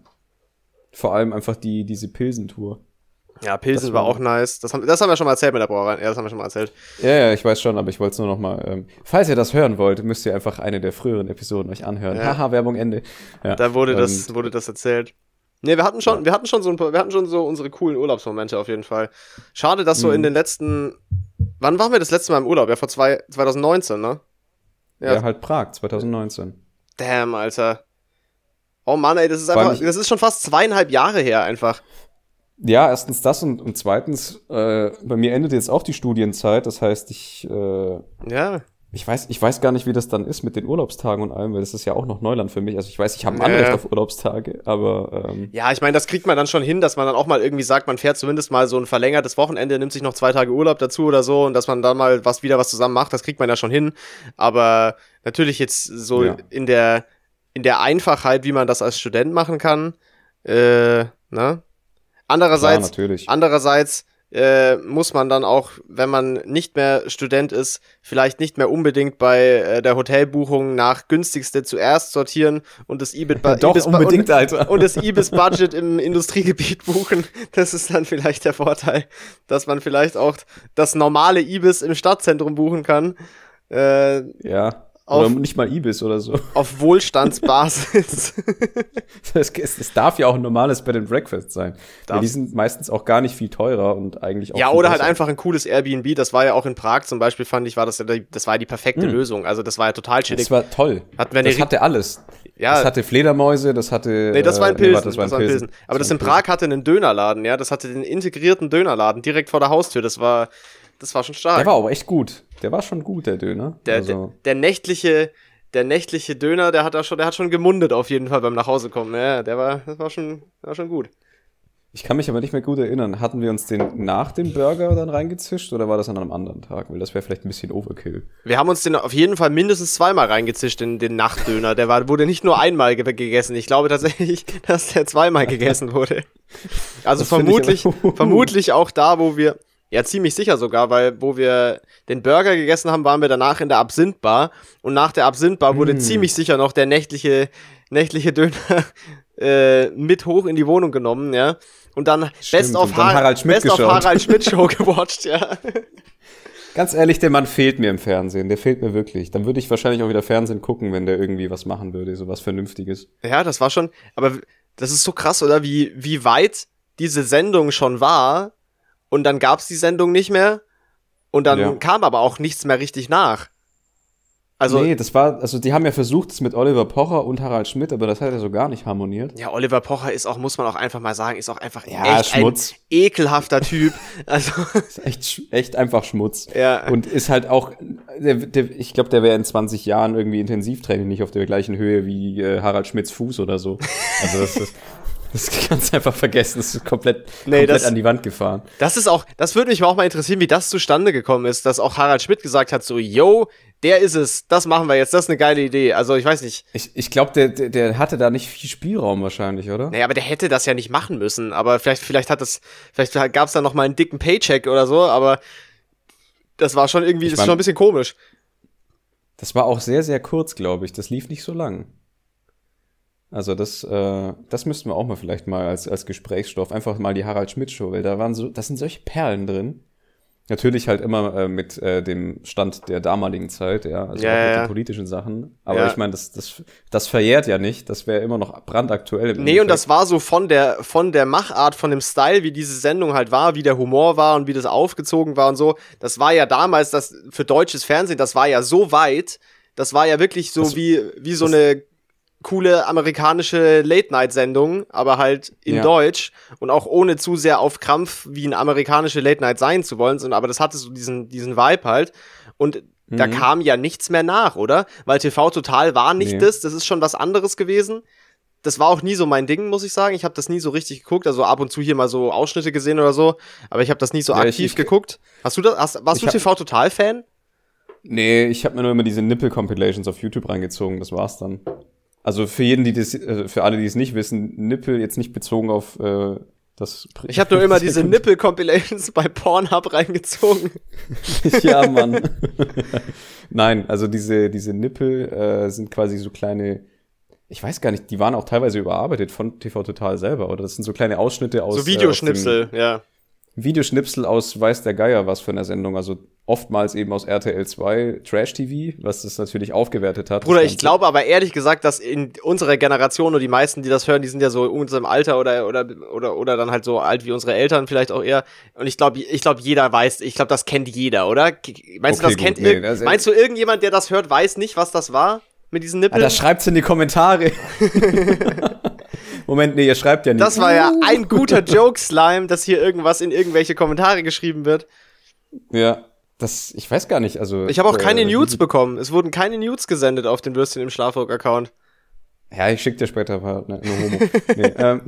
Vor allem einfach die, diese Pilsentour. Ja, Pilsen war war- auch nice. Das haben, das haben wir schon mal erzählt mit der Brauerei. Ja, das haben wir schon mal erzählt. Ja, ja, ich weiß schon, aber ich wollte es nur noch mal. Ähm, falls ihr das hören wollt, müsst ihr einfach eine der früheren Episoden euch anhören. Ja. Haha, Werbung Ende. Ja. Da wurde das, wurde das erzählt. Nee, wir hatten schon, wir hatten schon so ein paar, wir hatten schon so unsere coolen Urlaubsmomente auf jeden Fall. Schade, dass so Mhm. in den letzten, wann waren wir das letzte Mal im Urlaub? Ja, vor zwei, 2019, ne? Ja, halt Prag, 2019. Damn, Alter. Oh Mann, ey, das ist einfach, das ist schon fast zweieinhalb Jahre her einfach. Ja, erstens das und, und zweitens, äh, bei mir endet jetzt auch die Studienzeit. Das heißt, ich, äh, Ja. ich weiß, ich weiß gar nicht, wie das dann ist mit den Urlaubstagen und allem, weil das ist ja auch noch Neuland für mich. Also ich weiß, ich habe ein. Anrecht auf Urlaubstage, aber ähm, Ja, ich meine, das kriegt man dann schon hin, dass man dann auch mal irgendwie sagt, man fährt zumindest mal so ein verlängertes Wochenende, nimmt sich noch zwei Tage Urlaub dazu oder so und dass man dann mal was wieder was zusammen macht, das kriegt man ja schon hin. Aber natürlich jetzt so Ja. in der in der Einfachheit, wie man das als Student machen kann, äh, ne? klar, Andererseits, natürlich. Andererseits äh, muss man dann auch, wenn man nicht mehr Student ist, vielleicht nicht mehr unbedingt bei äh, der Hotelbuchung nach günstigste zuerst sortieren und das IBIT Doch, IBIS unbedingt, und, Alter. und das IBIS-Budget im Industriegebiet buchen. Das ist dann vielleicht der Vorteil, dass man vielleicht auch das normale IBIS im Stadtzentrum buchen kann. Äh, ja. Auf- Oder nicht mal Ibis oder so. auf Wohlstandsbasis. Es, es, darf ja auch ein normales Bed and Breakfast sein. Weil die sind meistens auch gar nicht viel teurer und eigentlich auch Ja, oder halt einfach ein cooles Airbnb. Das war ja auch in Prag zum Beispiel, fand ich, war das ja die, das war ja die perfekte Lösung. Also das war ja total chillig. Das war toll. Hatten wir das hatte alles. Ja. Das hatte Fledermäuse, das hatte. Nee, das war in äh, Pilsen. warte, das war in Pilsen. Aber das, war in Prag hatte einen Dönerladen, ja. Das hatte den integrierten Dönerladen direkt vor der Haustür. Das war, das war schon stark. Der war aber echt gut. Der war schon gut, der Döner. der, also, der, der nächtliche, der nächtliche Döner, der hat da schon, der hat schon gemundet auf jeden Fall beim Nachhausekommen. Ja, der war, das war schon, war schon gut. ich kann mich aber nicht mehr gut erinnern. Hatten wir uns den nach dem Burger dann reingezischt oder war das an einem anderen Tag? Weil das wäre vielleicht ein bisschen Overkill. Wir haben uns den auf jeden Fall mindestens zweimal reingezischt, den, den Nachtdöner. Der war, wurde nicht nur einmal ge gegessen. Ich glaube tatsächlich, dass der zweimal gegessen wurde. Also Das vermutlich, vermutlich auch da, wo wir, ja ziemlich sicher sogar, weil wo wir den Burger gegessen haben, waren wir danach in der Absinthbar. Und nach der Absinthbar wurde Mm. ziemlich sicher noch der nächtliche, nächtliche Döner äh, mit hoch in die Wohnung genommen, ja. Und dann Best Stimmt, of, und dann Har Harald Schmidt Best of geschaut. Harald Schmidt Show gewatcht, ja. Ganz ehrlich, der Mann fehlt mir im Fernsehen. Der fehlt mir wirklich. Dann würde ich wahrscheinlich auch wieder Fernsehen gucken, wenn der irgendwie was machen würde, so was Vernünftiges. Ja, das war schon, aber das ist so krass, oder? Wie, wie weit diese Sendung schon war und dann gab's die Sendung nicht mehr und dann Ja. kam aber auch nichts mehr richtig nach. Also, nee, das war, also die haben ja versucht, es mit Oliver Pocher und Harald Schmidt, aber das hat ja so gar nicht harmoniert. ja, Oliver Pocher ist auch, muss man auch einfach mal sagen, ist auch einfach Ja, echt Schmutz. ein ekelhafter Typ. Also, Ist echt, echt einfach Schmutz. Ja. Und ist halt auch, der, der, ich glaube, der wäre in 20 Jahren irgendwie Intensivtraining nicht auf der gleichen Höhe wie äh, Harald Schmidts Fuß oder so. Also das ist, das kannst du einfach vergessen. Das ist komplett, Nee, komplett das- an die Wand gefahren. das ist auch, das würde mich auch mal interessieren, wie das zustande gekommen ist, dass auch Harald Schmidt gesagt hat, so, yo, der ist es, das machen wir jetzt, das ist eine geile Idee. Also, ich weiß nicht. Ich, ich glaube, der, der, der hatte da nicht viel Spielraum wahrscheinlich, oder? Naja, aber der hätte das ja nicht machen müssen. Aber vielleicht, vielleicht hat das, vielleicht gab es da noch mal einen dicken Paycheck oder so, aber das war schon irgendwie, Ich das ist mein- schon ein bisschen komisch. Das war auch sehr, sehr kurz, glaube ich. Das lief nicht so lang. Also das, äh, das müssten wir auch mal vielleicht mal als, als Gesprächsstoff einfach mal die Harald Schmidt Show, weil da waren so, das sind solche Perlen drin. Natürlich halt immer äh, mit äh, dem Stand der damaligen Zeit, ja, also Ja, auch mit ja. den politischen Sachen. Aber Ja. ich meine, das, das, das verjährt ja nicht. Das wäre immer noch brandaktuell. im Nee, und Endeffekt. das war so von der, von der Machart, von dem Style, wie diese Sendung halt war, wie der Humor war und wie das aufgezogen war und so. Das war ja damals, das für deutsches Fernsehen, das war ja so weit, das war ja wirklich so Das- wie, wie so eine coole amerikanische Late-Night-Sendung, aber halt in Ja. Deutsch und auch ohne zu sehr auf Krampf wie eine amerikanische Late-Night sein zu wollen, sondern aber das hatte so diesen, diesen Vibe halt. Und da Mhm. kam ja nichts mehr nach, oder? Weil TV Total war nicht Nee. das, das ist schon was anderes gewesen. Das war auch nie so mein Ding, muss ich sagen. Ich habe das nie so richtig geguckt, also ab und zu hier mal so Ausschnitte gesehen oder so, aber ich habe das nie so Ja, aktiv ich- geguckt. Hast du das? Hast, warst du TV Total Fan? Nee, ich habe mir nur immer diese Nippel-Compilations auf YouTube reingezogen, das war's dann. Also für jeden, die das, äh, für alle, die es nicht wissen, Nippel jetzt nicht bezogen auf äh, Das ich habe nur immer diese Nippel-Compilations bei Pornhub reingezogen. ja, Mann. Nein, also diese, diese Nippel äh, sind quasi so kleine, ich weiß gar nicht, die waren auch teilweise überarbeitet von TV Total selber, oder? Das sind so kleine Ausschnitte aus. So Videoschnipsel, äh, aus ja. Videoschnipsel aus Weiß der Geier was für eine Sendung, also oftmals eben aus RTL 2 Trash TV, was das natürlich aufgewertet hat. Bruder, ich glaube aber ehrlich gesagt, dass in unserer Generation und die meisten, die das hören, die sind ja so in unserem Alter oder oder oder oder dann halt so alt wie unsere Eltern vielleicht auch eher und ich glaube, ich glaube jeder weiß, ich glaube, das kennt jeder, oder? Meinst okay, du, das gut, kennt nee, das Meinst du irgendjemand, der das hört, weiß nicht, was das war mit diesen Nippeln? Das schreibt's in die Kommentare. Moment, nee, ihr schreibt ja nicht. Das war ja ein guter Joke-Slime, dass hier irgendwas in irgendwelche Kommentare geschrieben wird. Ja, das, ich weiß gar nicht, also. Ich habe auch keine äh, Nudes bekommen. Es wurden keine Nudes gesendet auf den Würstchen im Schlafrock-Account. Ja, ich schick dir später eine, eine Homo. nee, ähm.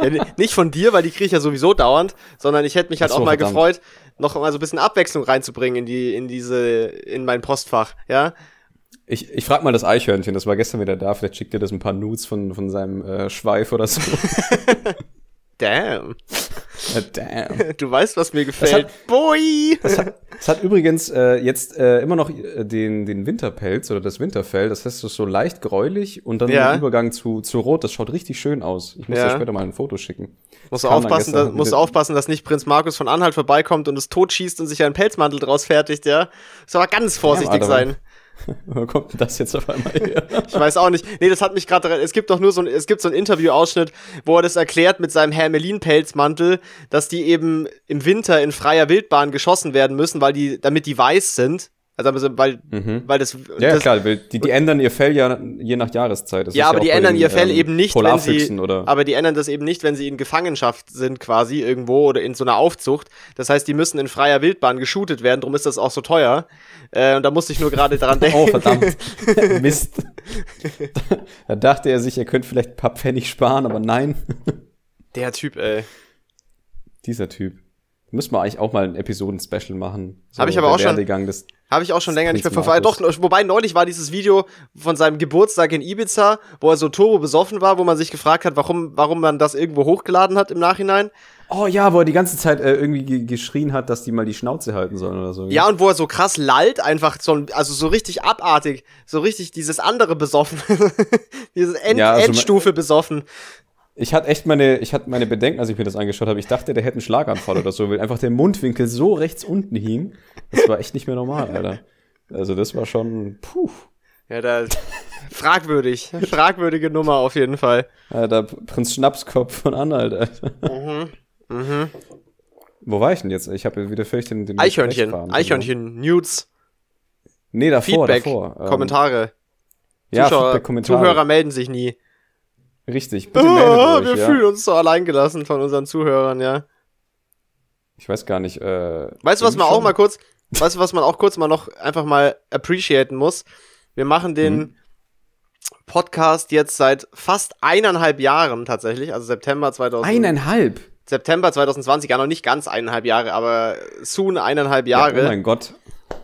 ja, nicht von dir, weil die kriege ich ja sowieso dauernd, sondern ich hätte mich halt so, auch mal verdammt. gefreut, noch mal so ein bisschen Abwechslung reinzubringen in die, in diese, in mein Postfach, ja. Ich, ich frag mal das Eichhörnchen, das war gestern wieder da, vielleicht schickt dir das ein paar Nudes von, von seinem äh, Schweif oder so. Damn. Uh, damn. Du weißt, was mir gefällt. Boy! Es hat, hat, übrigens äh, jetzt äh, immer noch äh, den, den Winterpelz oder das Winterfell. Das heißt, es ist so leicht gräulich und dann ja. der Übergang zu, zu Rot. Das schaut richtig schön aus. Ich muss ja. dir später mal ein Foto schicken. Musst du aufpassen, da, musst du aufpassen, dass nicht Prinz Markus von Anhalt vorbeikommt und es totschießt und sich einen Pelzmantel draus fertigt, ja? Muss aber ganz vorsichtig ja, sein. Wo kommt denn das jetzt auf einmal her? ich weiß auch nicht. Nee, das hat mich gerade. Es gibt doch nur so ein, es gibt so ein Interview-Ausschnitt, wo er das erklärt mit seinem Hermelin-Pelzmantel, dass die eben im Winter in freier Wildbahn geschossen werden müssen, weil die, damit die weiß sind. Also, weil, mhm. weil das. Ja, das, klar, die, die ändern ihr Fell ja je nach Jahreszeit. Das ja, aber ja die ändern den, ihr Fell ähm, eben nicht, wenn sie. Oder? Aber die ändern das eben nicht, wenn sie in Gefangenschaft sind, quasi irgendwo oder in so einer Aufzucht. Das heißt, die müssen in freier Wildbahn geshootet werden, darum ist das auch so teuer. Äh, und da musste ich nur gerade dran denken. oh, verdammt. Mist. da dachte er sich, er könnte vielleicht ein paar Pfennig sparen, aber nein. Der Typ, ey. Dieser Typ. Müssen wir eigentlich auch mal ein Episoden-Special machen. So Habe ich aber auch schon. Habe ich auch schon länger nicht mehr verfolgt. Doch, wobei neulich war dieses Video von seinem Geburtstag in Ibiza, wo er so turbo besoffen war, wo man sich gefragt hat, warum, warum man das irgendwo hochgeladen hat im Nachhinein. Oh ja, wo er die ganze Zeit äh, irgendwie geschrien hat, dass die mal die Schnauze halten sollen oder so. Ja, und wo er so krass lallt, einfach so, also so richtig abartig, so richtig dieses andere besoffen, dieses End ja, also Endstufe besoffen. Ich hatte echt meine, ich hatte meine Bedenken, als ich mir das angeschaut habe. Ich dachte, der hätte einen Schlaganfall oder so, weil einfach der Mundwinkel so rechts unten hing. Das war echt nicht mehr normal, Alter. Also das war schon, puh. Ja, da fragwürdig, fragwürdige Nummer auf jeden Fall. Da Prinz Schnapskopf von Anhalt, Alter. Mhm. Mhm. Wo war ich denn jetzt? Ich habe wieder völlig den, den Eichhörnchen, Eichhörnchen, Nudes. Nee, davor, Feedback, davor. Ähm, Kommentare. Ja, Zuschauer, Kommentare. Zuhörer melden sich nie. Richtig, bitte oh, euch, Wir ja. fühlen uns so alleingelassen von unseren Zuhörern, ja. Ich weiß gar nicht. Äh, weißt du, was man auch mal kurz, weißt du, was man auch kurz mal noch einfach mal appreciaten muss? Wir machen den hm. Podcast jetzt seit fast eineinhalb Jahren tatsächlich, also September 2000. Eineinhalb? September 2020, ja noch nicht ganz eineinhalb Jahre, aber soon eineinhalb Jahre. Ja, oh mein Gott.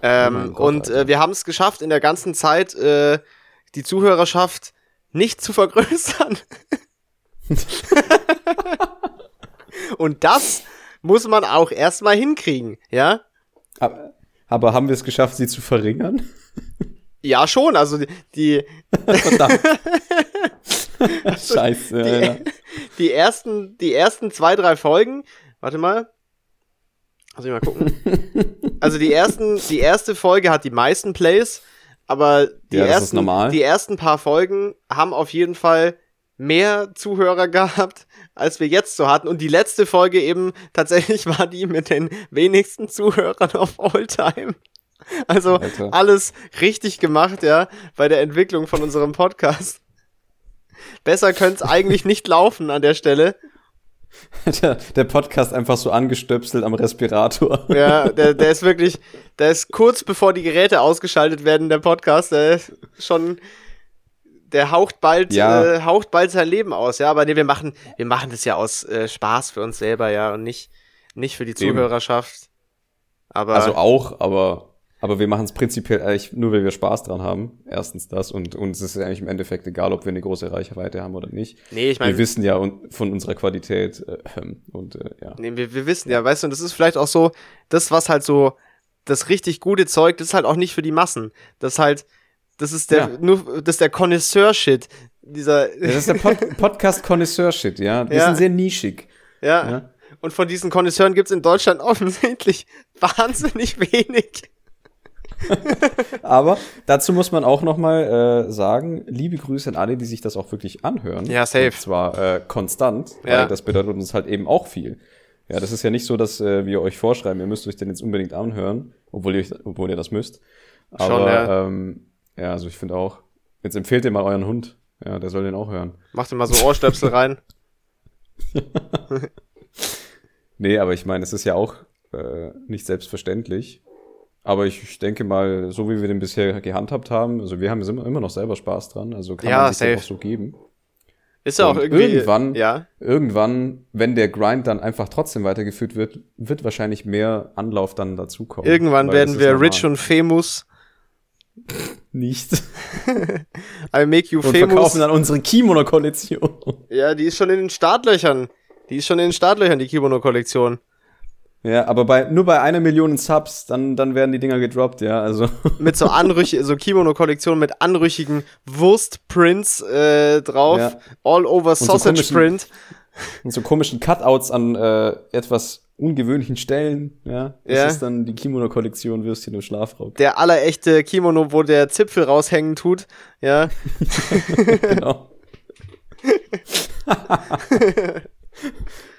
Ähm, oh mein Gott und äh, wir haben es geschafft, in der ganzen Zeit äh, die Zuhörerschaft nicht zu vergrößern. Und das muss man auch erstmal hinkriegen, ja? Aber, aber haben wir es geschafft, sie zu verringern? Ja, schon, also die. die Verdammt. Scheiße. Die, ja. die, ersten, die ersten zwei, drei Folgen, warte mal. Muss ich mal gucken. also die ersten, die erste Folge hat die meisten Plays aber die, ja, ersten, die ersten paar Folgen haben auf jeden Fall mehr Zuhörer gehabt, als wir jetzt so hatten. Und die letzte Folge eben tatsächlich war die mit den wenigsten Zuhörern auf Alltime. Also Alter. alles richtig gemacht, ja, bei der Entwicklung von unserem Podcast. Besser könnte es eigentlich nicht laufen an der Stelle. Der, der, Podcast einfach so angestöpselt am Respirator. Ja, der, der ist wirklich, der ist kurz bevor die Geräte ausgeschaltet werden, der Podcast, der ist schon, der haucht bald, ja. äh, haucht bald sein Leben aus, ja, aber nee, wir machen, wir machen das ja aus äh, Spaß für uns selber, ja, und nicht, nicht für die Zuhörerschaft. Aber, also auch, aber. Aber wir machen es prinzipiell eigentlich nur, weil wir Spaß dran haben. Erstens das. Und uns ist eigentlich im Endeffekt egal, ob wir eine große Reichweite haben oder nicht. Nee, ich meine, wir wissen ja un- von unserer Qualität äh, und äh, ja. Nee, wir, wir wissen ja, weißt du, und das ist vielleicht auch so, das, was halt so, das richtig gute Zeug, das ist halt auch nicht für die Massen. Das ist halt, das ist der, Ja. nur, das ist der Connoisseur-Shit. Dieser, Ja, Das ist der Pod Podcast Connoisseur-Shit, ja. Wir Ja. sind sehr nischig. ja. Ja. Und von diesen Connoisseuren gibt's in Deutschland offensichtlich wahnsinnig wenig. Aber dazu muss man auch nochmal äh, sagen, liebe Grüße an alle, die sich das auch wirklich anhören. Ja, safe. Und zwar äh, konstant, Ja. weil das bedeutet uns halt eben auch viel. Ja, das ist ja nicht so, dass äh, wir euch vorschreiben, ihr müsst euch den jetzt unbedingt anhören, obwohl ihr, obwohl ihr das müsst. Aber Schon, ja. ja, ähm, ja also ich finde auch, jetzt empfehlt ihr mal euren Hund. Ja, der soll den auch hören. Macht immer so Ohrstöpsel rein. Nee, aber ich meine, es ist ja auch äh, nicht selbstverständlich. Aber ich, ich denke mal, so wie wir den bisher gehandhabt haben, also wir haben immer, noch selber Spaß dran, also kann Ja, man sich auch so geben. Ist ja auch Und irgendwie. irgendwann- Ja. Irgendwann, wenn der Grind dann einfach trotzdem weitergeführt wird, wird wahrscheinlich mehr Anlauf dann dazukommen. Irgendwann werden wir normal. rich und famous. nicht. I make you Und famous. verkaufen dann unsere Kimono-Kollektion. Ja, die ist schon in den Startlöchern. Die ist schon in den Startlöchern, die Kimono-Kollektion. Ja, aber bei, nur bei einer Million Subs, dann, dann werden die Dinger gedroppt, ja, also. mit so anrüchig, so Kimono-Kollektion mit anrüchigen Wurstprints äh, drauf, Ja. all over so Sausage komischen- Print. Und so komischen Cutouts an äh, etwas ungewöhnlichen Stellen, ja. Das Ja. ist dann die Kimono-Kollektion Würstchen im Schlafrock. Der allerechte Kimono, wo der Zipfel raushängen tut. Ja, genau.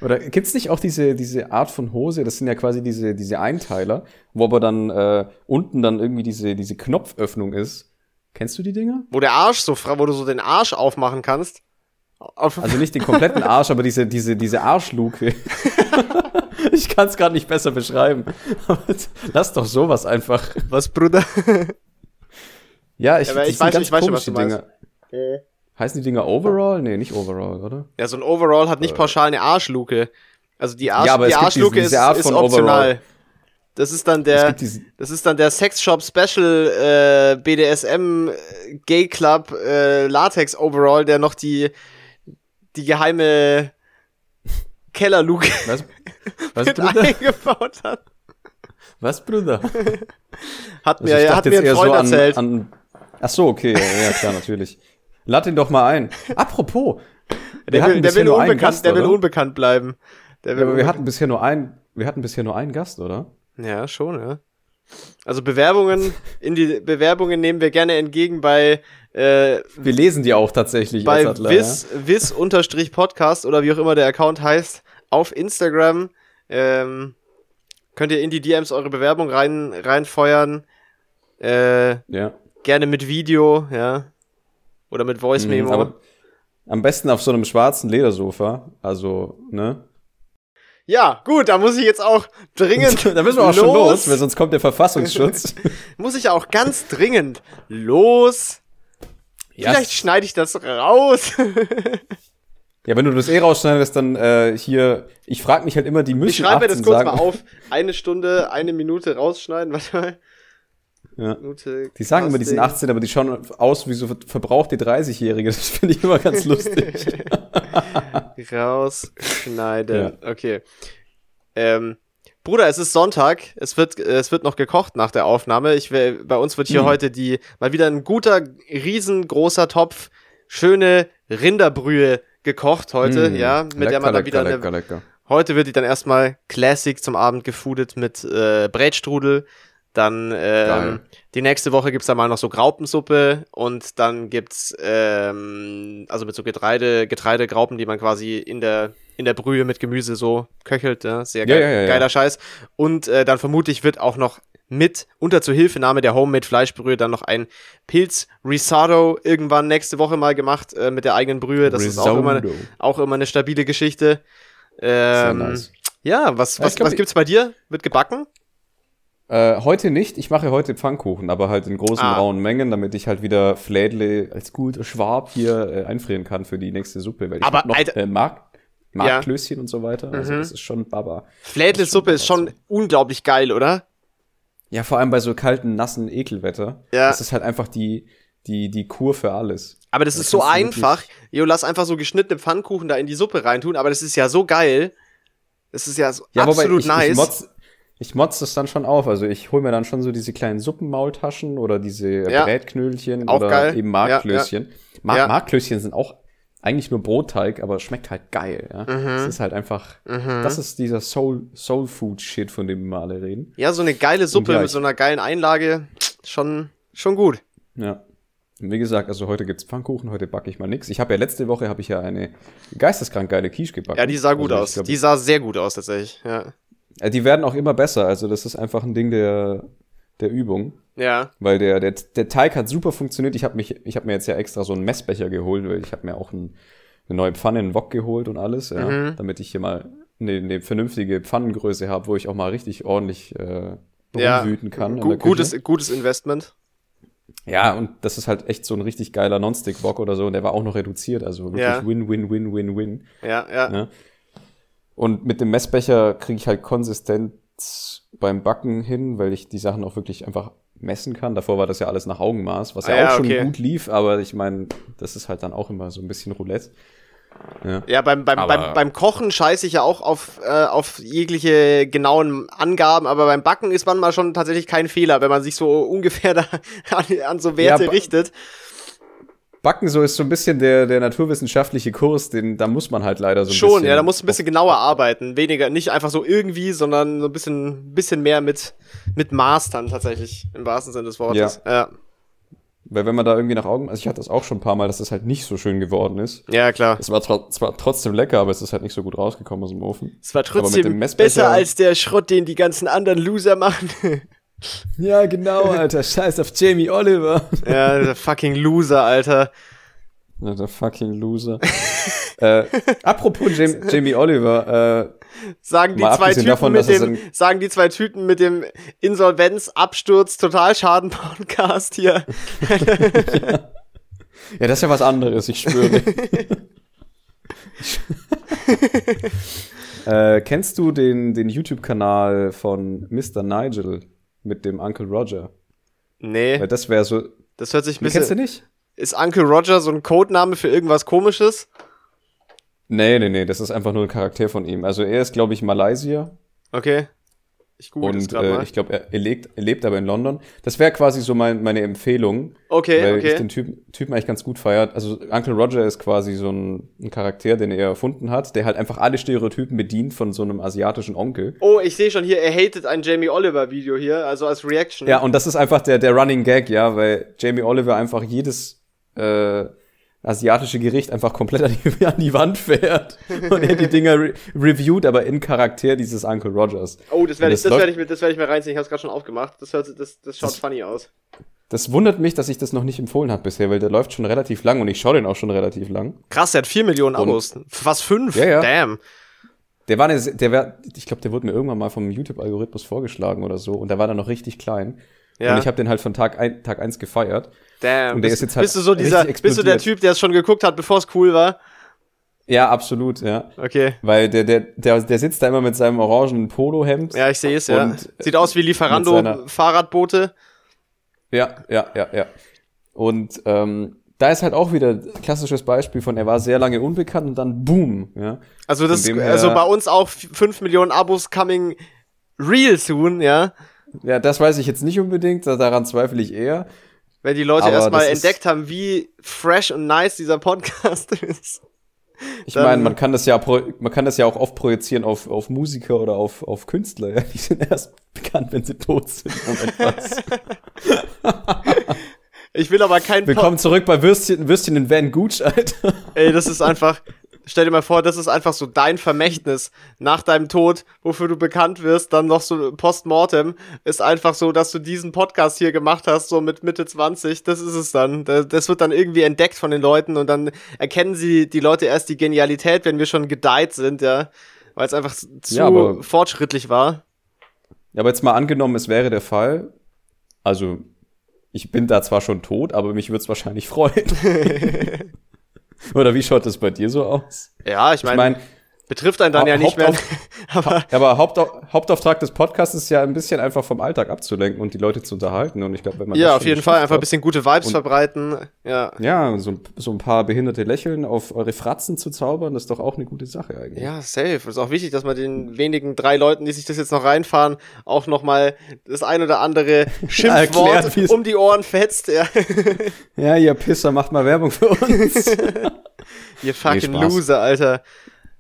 Oder gibt's nicht auch diese, diese Art von Hose? Das sind ja quasi diese, diese Einteiler, wo aber dann äh, unten dann irgendwie diese, diese Knopföffnung ist. Kennst du die Dinger? wo der Arsch so, wo du so den Arsch aufmachen kannst. Also nicht den kompletten Arsch, aber diese, diese, diese Arschluke. ich kann es gerade nicht besser beschreiben. Lass doch sowas einfach. was, Bruder? Ja, ich, Ja, ich weiß- ich weiß schon, was du meinst. Dinger. Heißen die Dinger Overall? Nee, nicht Overall, oder? Ja, so ein Overall hat nicht pauschal eine Arschluke. Also die, Arsch, Ja, die Arschluke diese- diese ist, ist optional. Overall. Das ist dann der, das ist dann der Sexshop Special äh, BDSM äh, Gay Club äh, Latex Overall, der noch die die geheime Kellerluke was, was, mit Bruder? eingebaut hat. Was, Bruder? Hat Also mir, ich hat dachte mir ein Freund so an, erzählt. an. Ach so, okay, ja, ja klar, natürlich. Lad ihn doch mal ein. Apropos, der will, der will unbekannt, Gast, der will unbekannt bleiben. Der will Ja, aber wir hatten bisher nur einen, wir hatten bisher nur einen Gast, oder? Ja, schon, ja. Also Bewerbungen, in die Bewerbungen nehmen wir gerne entgegen bei, äh, Wir lesen die auch tatsächlich. bei als Adler, vis, vis unterstrich Podcast oder wie auch immer der Account heißt, auf Instagram. Ähm, könnt ihr in die DMs eure Bewerbung rein, reinfeuern. Äh, ja. ja. gerne mit Video, ja. Oder mit Voice Memo. Mhm, aber am besten auf so einem schwarzen Ledersofa. Also, ne? ja, gut, da muss ich jetzt auch dringend. da müssen wir auch schon los, weil sonst kommt der Verfassungsschutz. muss ich auch ganz dringend los. Vielleicht schneide ich das raus. Ja, wenn du das eh rausschneidest, dann äh, hier, ich frage mich halt immer, die müssen Ich schreibe mir das 18 kurz sagen. mal auf. Eine Stunde, eine Minute rausschneiden. Warte mal. Ja. Minute Die sagen immer, die sind Casting. 18, aber die schauen aus wie so ver- verbrauchte 30-Jährige. Das finde ich immer ganz lustig. Rausschneiden. Okay. Ähm, Bruder, es ist Sonntag. Es wird, es wird noch gekocht nach der Aufnahme. Ich bei uns wird hier Hm. heute die, mal wieder ein guter, riesengroßer Topf, schöne Rinderbrühe gekocht heute, Mm, ja, mit der lecker, man dann lecker, wieder eine, lecker, lecker. Heute wird die dann erstmal Classic zum Abend gefoodet mit äh, Brätstrudel. Dann ähm, die nächste Woche gibt's dann mal noch so Graupensuppe und dann gibt's ähm, also mit so Getreide, Getreidegraupen, die man quasi in der in der Brühe mit Gemüse so köchelt, ja, sehr geil, ja, ja, ja. geiler Scheiß. Und äh, dann vermutlich wird auch noch mit unter Zuhilfenahme der Homemade Fleischbrühe dann noch ein Pilz Risotto irgendwann nächste Woche mal gemacht äh, mit der eigenen Brühe. Das ist auch immer, Risotto. auch immer eine stabile Geschichte. Ähm, nice. Ja, was, was, glaub, was gibt's bei dir? Wird gebacken? Äh, heute nicht. Ich mache heute Pfannkuchen, aber halt in großen Ah. rauen Mengen, damit ich halt wieder Flädle als guter Schwab hier äh, einfrieren kann für die nächste Suppe. Weil ich Aber, noch Alter- äh, Mark, Markklößchen und so weiter. Also Mhm. das ist schon Baba. Flädle-Suppe ist schon unglaublich geil, oder? Ja, vor allem bei so kalten, nassen Ekelwetter. Ja. Das ist halt einfach die, die, die Kur für alles. Aber das Da ist so einfach. Jo, lass einfach so geschnittene Pfannkuchen da in die Suppe reintun, aber das ist ja so geil. Das ist ja so Ja, wobei absolut ich, nice. Ich motz, ich motz das dann schon auf. Also ich hole mir dann schon so diese kleinen Suppenmaultaschen oder diese Ja. Brätknöllchen Auch oder geil. eben Markklößchen. Mar Ja. Markklößchen sind auch eigentlich nur Brotteig, aber schmeckt halt geil. Ja? Mhm. Das ist halt einfach, das ist dieser Soul, Soul Food Shit, von dem wir alle reden. ja, so eine geile Suppe ja, mit so einer geilen Einlage. Schon, schon gut. Ja. Und wie gesagt, also heute gibt's Pfannkuchen, heute backe ich mal nix. Ich habe ja letzte Woche habe ich ja eine geisteskrank geile Quiche gebacken. Ja, die sah gut Also aus. glaub, die sah sehr gut aus, tatsächlich. Ja. Äh, die werden auch immer besser. Also das ist einfach ein Ding der, der Übung. Ja. Weil der, der, der Teig hat super funktioniert. Ich habe habe mir jetzt ja extra so einen Messbecher geholt, weil ich habe mir auch ein, eine neue Pfanne, einen Wok geholt und alles, ja, Mhm. damit ich hier mal eine, eine vernünftige Pfannengröße habe, wo ich auch mal richtig ordentlich äh, Ja. rumwüten kann. in Gu gutes, gutes Investment. Ja, und das ist halt echt so ein richtig geiler Nonstick-Wok oder so. Und der war auch noch reduziert, also wirklich Ja. win, win, win, win, win. Ja, ja. Ja. Und mit dem Messbecher kriege ich halt Konsistenz beim Backen hin, weil ich die Sachen auch wirklich einfach messen kann. Davor war das ja alles nach Augenmaß, was ja, Ah, ja, auch schon okay. gut lief, aber ich meine, das ist halt dann auch immer so ein bisschen Roulette. Ja. Ja, beim, beim, beim, beim Kochen scheiße ich ja auch auf, äh, auf jegliche genauen Angaben, aber beim Backen ist manchmal schon tatsächlich kein Fehler, wenn man sich so ungefähr da an, an so Werte Ja, richtet. Backen so ist so ein bisschen der, der naturwissenschaftliche Kurs, den, da muss man halt leider so ein Schon, bisschen. ja, da musst du ein bisschen genauer arbeiten. Weniger, nicht einfach so irgendwie, sondern so ein bisschen, bisschen mehr mit, mit dann tatsächlich, im wahrsten Sinne des Wortes. Ja, Weil wenn man da irgendwie nach Augen, also ich hatte das auch schon ein paar Mal, dass das halt nicht so schön geworden ist. ja klar. Es war zwar, zwar trotzdem lecker, aber es ist halt nicht so gut rausgekommen aus dem Ofen. Es war trotzdem besser als der Schrott, den die ganzen anderen Loser machen. Ja, genau, Alter. Scheiß auf Jamie Oliver. ja, der fucking Loser, Alter. Na, der fucking Loser. äh, apropos Jamie, Jamie Oliver, äh, Sagen die zwei Typen davon, mit dem, sagen die zwei Typen mit dem Insolvenz, Absturz, Totalschaden-Podcast hier. ja, das ist ja was anderes, ich schwöre. äh, kennst du den, den YouTube-Kanal von Mr. Nigel mit dem Uncle Roger? Nee, Weil das wäre so. das hört sich ein Den kennst du bisschen. nicht? Ist Uncle Roger so ein Codename für irgendwas komisches? Nee, nee, nee, das ist einfach nur ein Charakter von ihm. Also er ist, glaube ich, Malaysier. Okay. Ich google Und äh, ich glaube, er, er, lebt, er lebt aber in London. Das wäre quasi so mein, meine Empfehlung, Okay, weil okay. ich den Typen, Typen eigentlich ganz gut feiert. Also Uncle Roger ist quasi so ein, ein Charakter, den er erfunden hat, der halt einfach alle Stereotypen bedient von so einem asiatischen Onkel. Oh, ich sehe schon hier, er hatet ein Jamie Oliver Video hier, also als Reaction. Ja, und das ist einfach der, der Running Gag, ja, weil Jamie Oliver einfach jedes äh, asiatische Gericht einfach komplett an die, an die Wand fährt und er die Dinger re reviewt, aber in Charakter dieses Uncle Rogers. Oh, das werde ich, das werde ich, mir- das werde ich mir reinziehen. Ich habe es gerade schon aufgemacht. Das hört, das, das schaut Das- funny aus. Das wundert mich, dass ich das noch nicht empfohlen habe bisher, weil der läuft schon relativ lang und ich schaue den auch schon relativ lang. Krass, der hat 4 Millionen Und- Abos. Fast 5. Ja, ja. Damn. Der war eine, der war, ich glaube, der wurde mir irgendwann mal vom YouTube-Algorithmus vorgeschlagen oder so und der war dann noch richtig klein. Ja. Und ich habe den halt von Tag, ein, Tag eins gefeiert. Damn. Und der bist, ist jetzt halt bist du so dieser, bist du der. Typ, der es schon geguckt hat, bevor es cool war? Ja, absolut, ja. Okay. Weil der, der, der, der sitzt da immer mit seinem orangenen Polohemd. Ja, ich sehe es, ja. Und, äh, Sieht aus wie Lieferando Fahrradboote. Ja, ja, ja, ja. Und ähm, da ist halt auch wieder ein klassisches Beispiel von, er war sehr lange unbekannt und dann boom, ja. Also das, also bei uns auch 5 Millionen Abos coming real soon, ja. Ja, das weiß ich jetzt nicht unbedingt, da- daran zweifle ich eher. Wenn die Leute erstmal entdeckt haben, wie fresh und nice dieser Podcast ist. Ich meine, man kann das ja man kann das ja auch oft projizieren auf, auf Musiker oder auf, auf Künstler, ja. Die sind erst bekannt, wenn sie tot sind. Moment, was? Ich will aber kein Willkommen zurück bei Würstchen, Würstchen in Van Gooch, Alter. Ey, das ist einfach. Stell dir mal vor, das ist einfach so dein Vermächtnis nach deinem Tod, wofür du bekannt wirst, dann noch so postmortem, ist einfach so, dass du diesen Podcast hier gemacht hast, so mit Mitte 20, das ist es dann. Da- Das wird dann irgendwie entdeckt von den Leuten und dann erkennen sie die Leute erst die Genialität, wenn wir schon gedeiht sind, ja. Weil es einfach zu Ja, fortschrittlich war. Ja, aber jetzt mal angenommen, es wäre der Fall. Also, ich bin da zwar schon tot, aber mich würde es wahrscheinlich freuen. Oder wie schaut das bei dir so aus? Ja, ich Ich meine, meine, Betrifft einen dann Ha- ja nicht mehr. Aber aber Hauptau Hauptauftrag des Podcasts ist ja ein bisschen einfach vom Alltag abzulenken und die Leute zu unterhalten. Und ich glaube, wenn man ja, auf jeden Fall einfach ein bisschen gute Vibes Und- verbreiten. Ja. Ja, so, so ein paar behinderte Lächeln auf eure Fratzen zu zaubern, das ist doch auch eine gute Sache eigentlich. Ja, safe. Ist auch wichtig, dass man den wenigen drei Leuten, die sich das jetzt noch reinfahren, auch noch mal das ein oder andere Schimpfwort Erklärt, um die Ohren fetzt. Ja. Ja, ihr Pisser, macht mal Werbung für uns. Ihr fucking Spaß. Loser, Alter.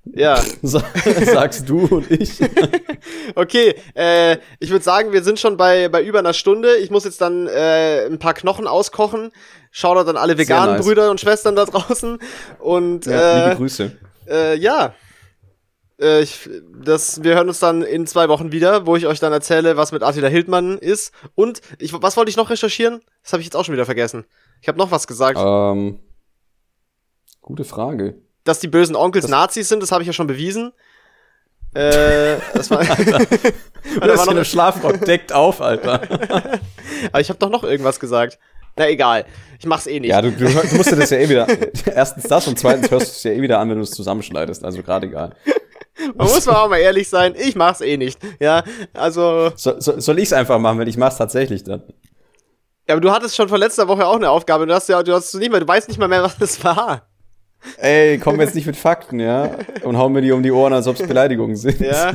Ja, Sa- Sagst du und ich. okay. Äh, ich würde sagen, wir sind schon bei, bei über einer Stunde. Ich muss jetzt dann äh, ein paar Knochen auskochen. Shoutout an alle veganen nice. Brüder und Schwestern da draußen. Und Ja, äh, liebe Grüße. Äh, ja. Äh, ich, das, wir hören uns dann in zwei Wochen wieder, wo ich euch dann erzähle, was mit Attila Hildmann ist. Und ich, was wollte ich noch recherchieren? Das habe ich jetzt auch schon wieder vergessen. Ich habe noch was gesagt. Ähm, gute Frage. Dass die bösen Onkels das- Nazis sind, das habe ich ja schon bewiesen. Äh, das war, Du war hast noch- eine Schlafrock deckt auf, Alter. aber ich habe doch noch irgendwas gesagt. Na egal, ich mach's eh nicht. Ja, du, du, du musst dir das ja eh wieder. Erstens das und zweitens hörst du es ja eh wieder an, wenn du es zusammenschneidest. Also gerade egal. Man muss mal auch mal ehrlich sein, ich mach's eh nicht. Ja, also, So, so, soll ich es einfach machen, wenn ich mach's tatsächlich dann? ja, aber du hattest schon vor letzter Woche auch eine Aufgabe. Du hast ja, du hast nicht mehr, du weißt nicht mal mehr, was das war. Ey, komm jetzt nicht mit Fakten, ja? Und hau mir die um die Ohren, als ob es Beleidigungen sind. Ja.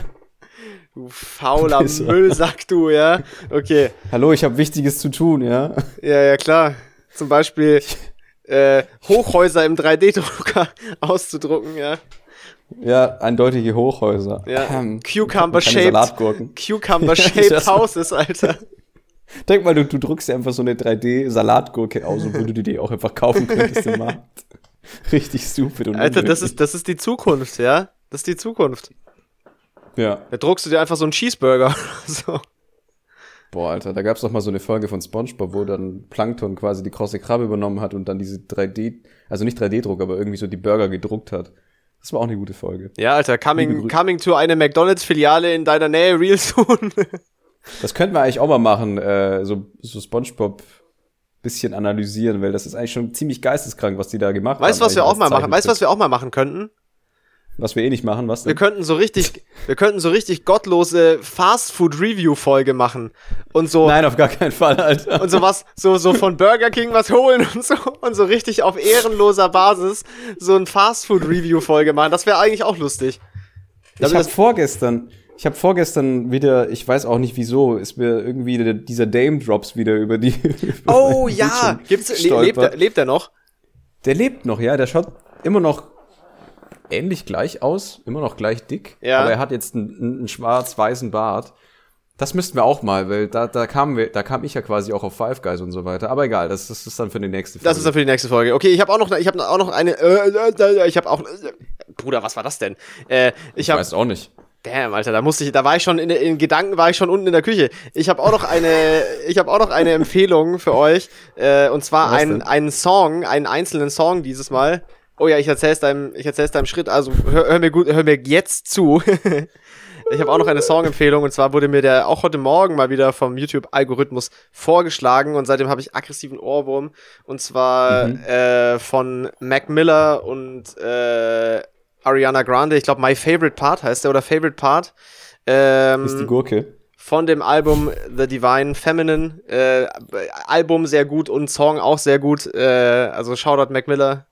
Du fauler Pisser. Müllsack, du, ja. Okay. Hallo, ich habe Wichtiges zu tun, ja? Ja, ja, klar. Zum Beispiel äh, Hochhäuser im 3D-Drucker auszudrucken, ja. Ja, eindeutige Hochhäuser. Ja. Ähm. Cucumber-shaped Das- Houses, Alter. Denk mal, du, du druckst dir einfach so eine 3D-Salatgurke aus, obwohl du die auch einfach kaufen könntest im Markt. Richtig stupid und Alter, das ist, das ist die Zukunft, ja. Das ist die Zukunft. Ja. Da druckst du dir einfach so einen Cheeseburger. so. Boah, Alter, da gab's doch mal so eine Folge von SpongeBob, wo dann Plankton quasi die krosse Krabbe übernommen hat und dann diese 3D, also nicht 3D-Druck, aber irgendwie so die Burger gedruckt hat. Das war auch eine gute Folge. Ja, Alter, coming, coming to eine McDonalds-Filiale in deiner Nähe, real soon. Das könnten wir eigentlich auch mal machen, äh, so, so SpongeBob bisschen analysieren, weil das ist eigentlich schon ziemlich geisteskrank, was die da gemacht weißt du, haben. was wir auch mal machen? Weißt du, was wir auch mal machen könnten? Was wir eh nicht machen, was Wir denn? könnten so richtig, wir könnten so richtig gottlose Fast-Food-Review-Folge machen. Und so, Nein, auf gar keinen Fall, Alter. und so was, so, so von Burger King was holen und so, und so richtig auf ehrenloser Basis so ein Fast-Food-Review-Folge machen. Das wäre eigentlich auch lustig. Ich habe vorgestern, ich habe vorgestern wieder, ich weiß auch nicht wieso, ist mir irgendwie der, dieser Dame Drops wieder über die. über Oh ja, gibt's, le lebt, er, lebt er noch? Der lebt noch, ja. Der schaut immer noch ähnlich gleich aus, immer noch gleich dick. Ja. Aber er hat jetzt einen, einen schwarz-weißen Bart. Das müssten wir auch mal, weil da, da kamen wir, da kam ich ja quasi auch auf Five Guys und so weiter. Aber egal, das, das ist dann für die nächste Folge. Das ist dann für die nächste Folge. Okay, ich habe auch noch, ich habe auch noch eine, äh, äh, äh, ich habe auch, äh, Bruder, was war das denn? Äh, ich ich habe weiß auch nicht. Damn, Alter, da musste ich, da war ich schon in, in Gedanken, war ich schon unten in der Küche. Ich habe auch noch eine, ich habe auch noch eine Empfehlung für euch, äh, und zwar Was ein, denn? einen Song, einen einzelnen Song dieses Mal. Oh ja, ich erzähl's deinem, ich erzähl's deinem Schritt. Also hör, hör mir gut, hör mir jetzt zu. ich habe auch noch eine Songempfehlung und zwar wurde mir der auch heute Morgen mal wieder vom YouTube-Algorithmus vorgeschlagen und seitdem habe ich aggressiven Ohrwurm und zwar Mhm. äh, von Mac Miller und äh, Ariana Grande. Ich glaube, My Favorite Part heißt der oder Favorite Part. Ähm, ist die Gurke. von dem Album The Divine Feminine. Äh, Album sehr gut und Song auch sehr gut. Äh, also Shoutout Mac Miller,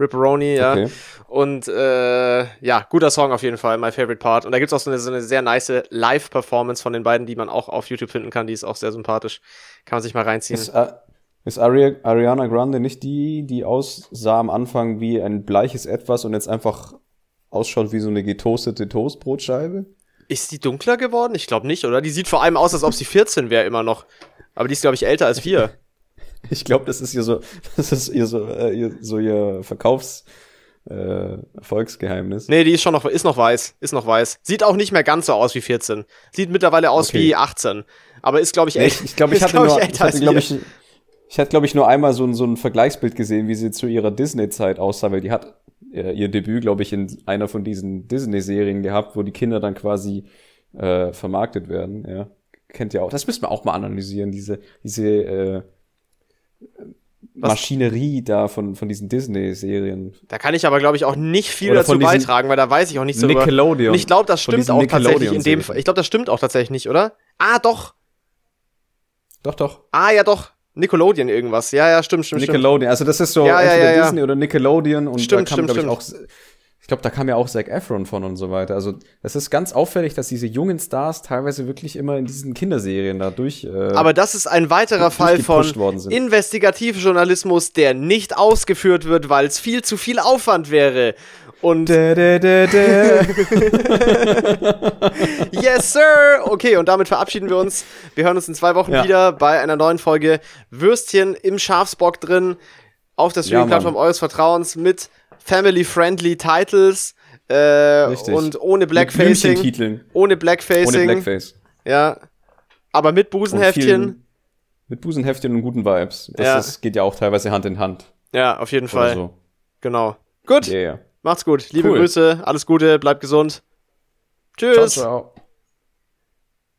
Ripperoni, ja. Okay. Und äh, ja, guter Song auf jeden Fall, My Favorite Part. Und da gibt's auch so eine, so eine sehr nice Live-Performance von den beiden, die man auch auf YouTube finden kann. Die ist auch sehr sympathisch. Kann man sich mal reinziehen. Ist, äh, ist Ari Ariana Grande nicht die, die aussah am Anfang wie ein bleiches Etwas und jetzt einfach ausschaut wie so eine getoastete Toastbrotscheibe? Ist die dunkler geworden? Ich glaube nicht, oder? Die sieht vor allem aus, als ob sie 14 wäre immer noch. Aber die ist, glaube ich, älter als wir. Ich glaube, das ist ihr so, das ist ihr so, äh, ihr, so ihr Verkaufs äh, Erfolgsgeheimnis. Nee, die ist schon noch, ist noch weiß. Ist noch weiß. Sieht auch nicht mehr ganz so aus wie 14. Sieht mittlerweile aus Okay. wie 18. Aber ist, glaube ich, Nee, echt. ich ich glaube, ich ist, hatte glaub nur, ich älter hatte, als glaube ich, ich hatte, glaube ich, nur einmal so ein, so ein Vergleichsbild gesehen, wie sie zu ihrer Disney-Zeit aussah, weil die hat äh, ihr Debüt, glaube ich, in einer von diesen Disney-Serien gehabt, wo die Kinder dann quasi äh, vermarktet werden, ja. Kennt ihr auch. Das müssen wir auch mal analysieren, diese, diese, äh, Was? Maschinerie da von, von diesen Disney-Serien. Da kann ich aber, glaube ich, auch nicht viel Oder dazu beitragen, weil da weiß ich auch nichts darüber. Nickelodeon. Und ich glaube, das stimmt auch tatsächlich in dem. Fall. Ich glaube, das stimmt auch tatsächlich nicht, oder? Ah, doch. Doch, doch. Ah, ja, doch. Nickelodeon irgendwas. Ja, ja, stimmt, stimmt, stimmt. Nickelodeon. Also das ist so Ja, entweder ja. Disney oder Nickelodeon und Stimmt, da kam, stimmt, glaube ich, auch. Ich glaube, da kam ja auch Zac Efron von und so weiter. Also das ist ganz auffällig, dass diese jungen Stars teilweise wirklich immer in diesen Kinderserien da durch. Äh, Aber das ist ein weiterer Fall von. Investigativjournalismus, der nicht ausgeführt wird, weil es viel zu viel Aufwand wäre. Und dä, dä, dä. yes, sir! Okay, und damit verabschieden wir uns. Wir hören uns in zwei Wochen Ja. wieder bei einer neuen Folge Würstchen im Schafsbock drin auf der Streaming-Plattform Mann. eures Vertrauens mit family-friendly Titles äh, Richtig. und ohne Blackfacing. Ohne Blackfacing. Ohne Blackface. Ja. Aber mit Busenheftchen. Mit Busenheftchen und guten Vibes. Das Ja. ist, geht ja auch teilweise Hand in Hand. Ja, auf jeden Oder Fall. so. Genau. Gut. Yeah. Macht's gut. Liebe Cool. Grüße. Alles Gute. Bleibt gesund. Ciao, Tschüss. ciao.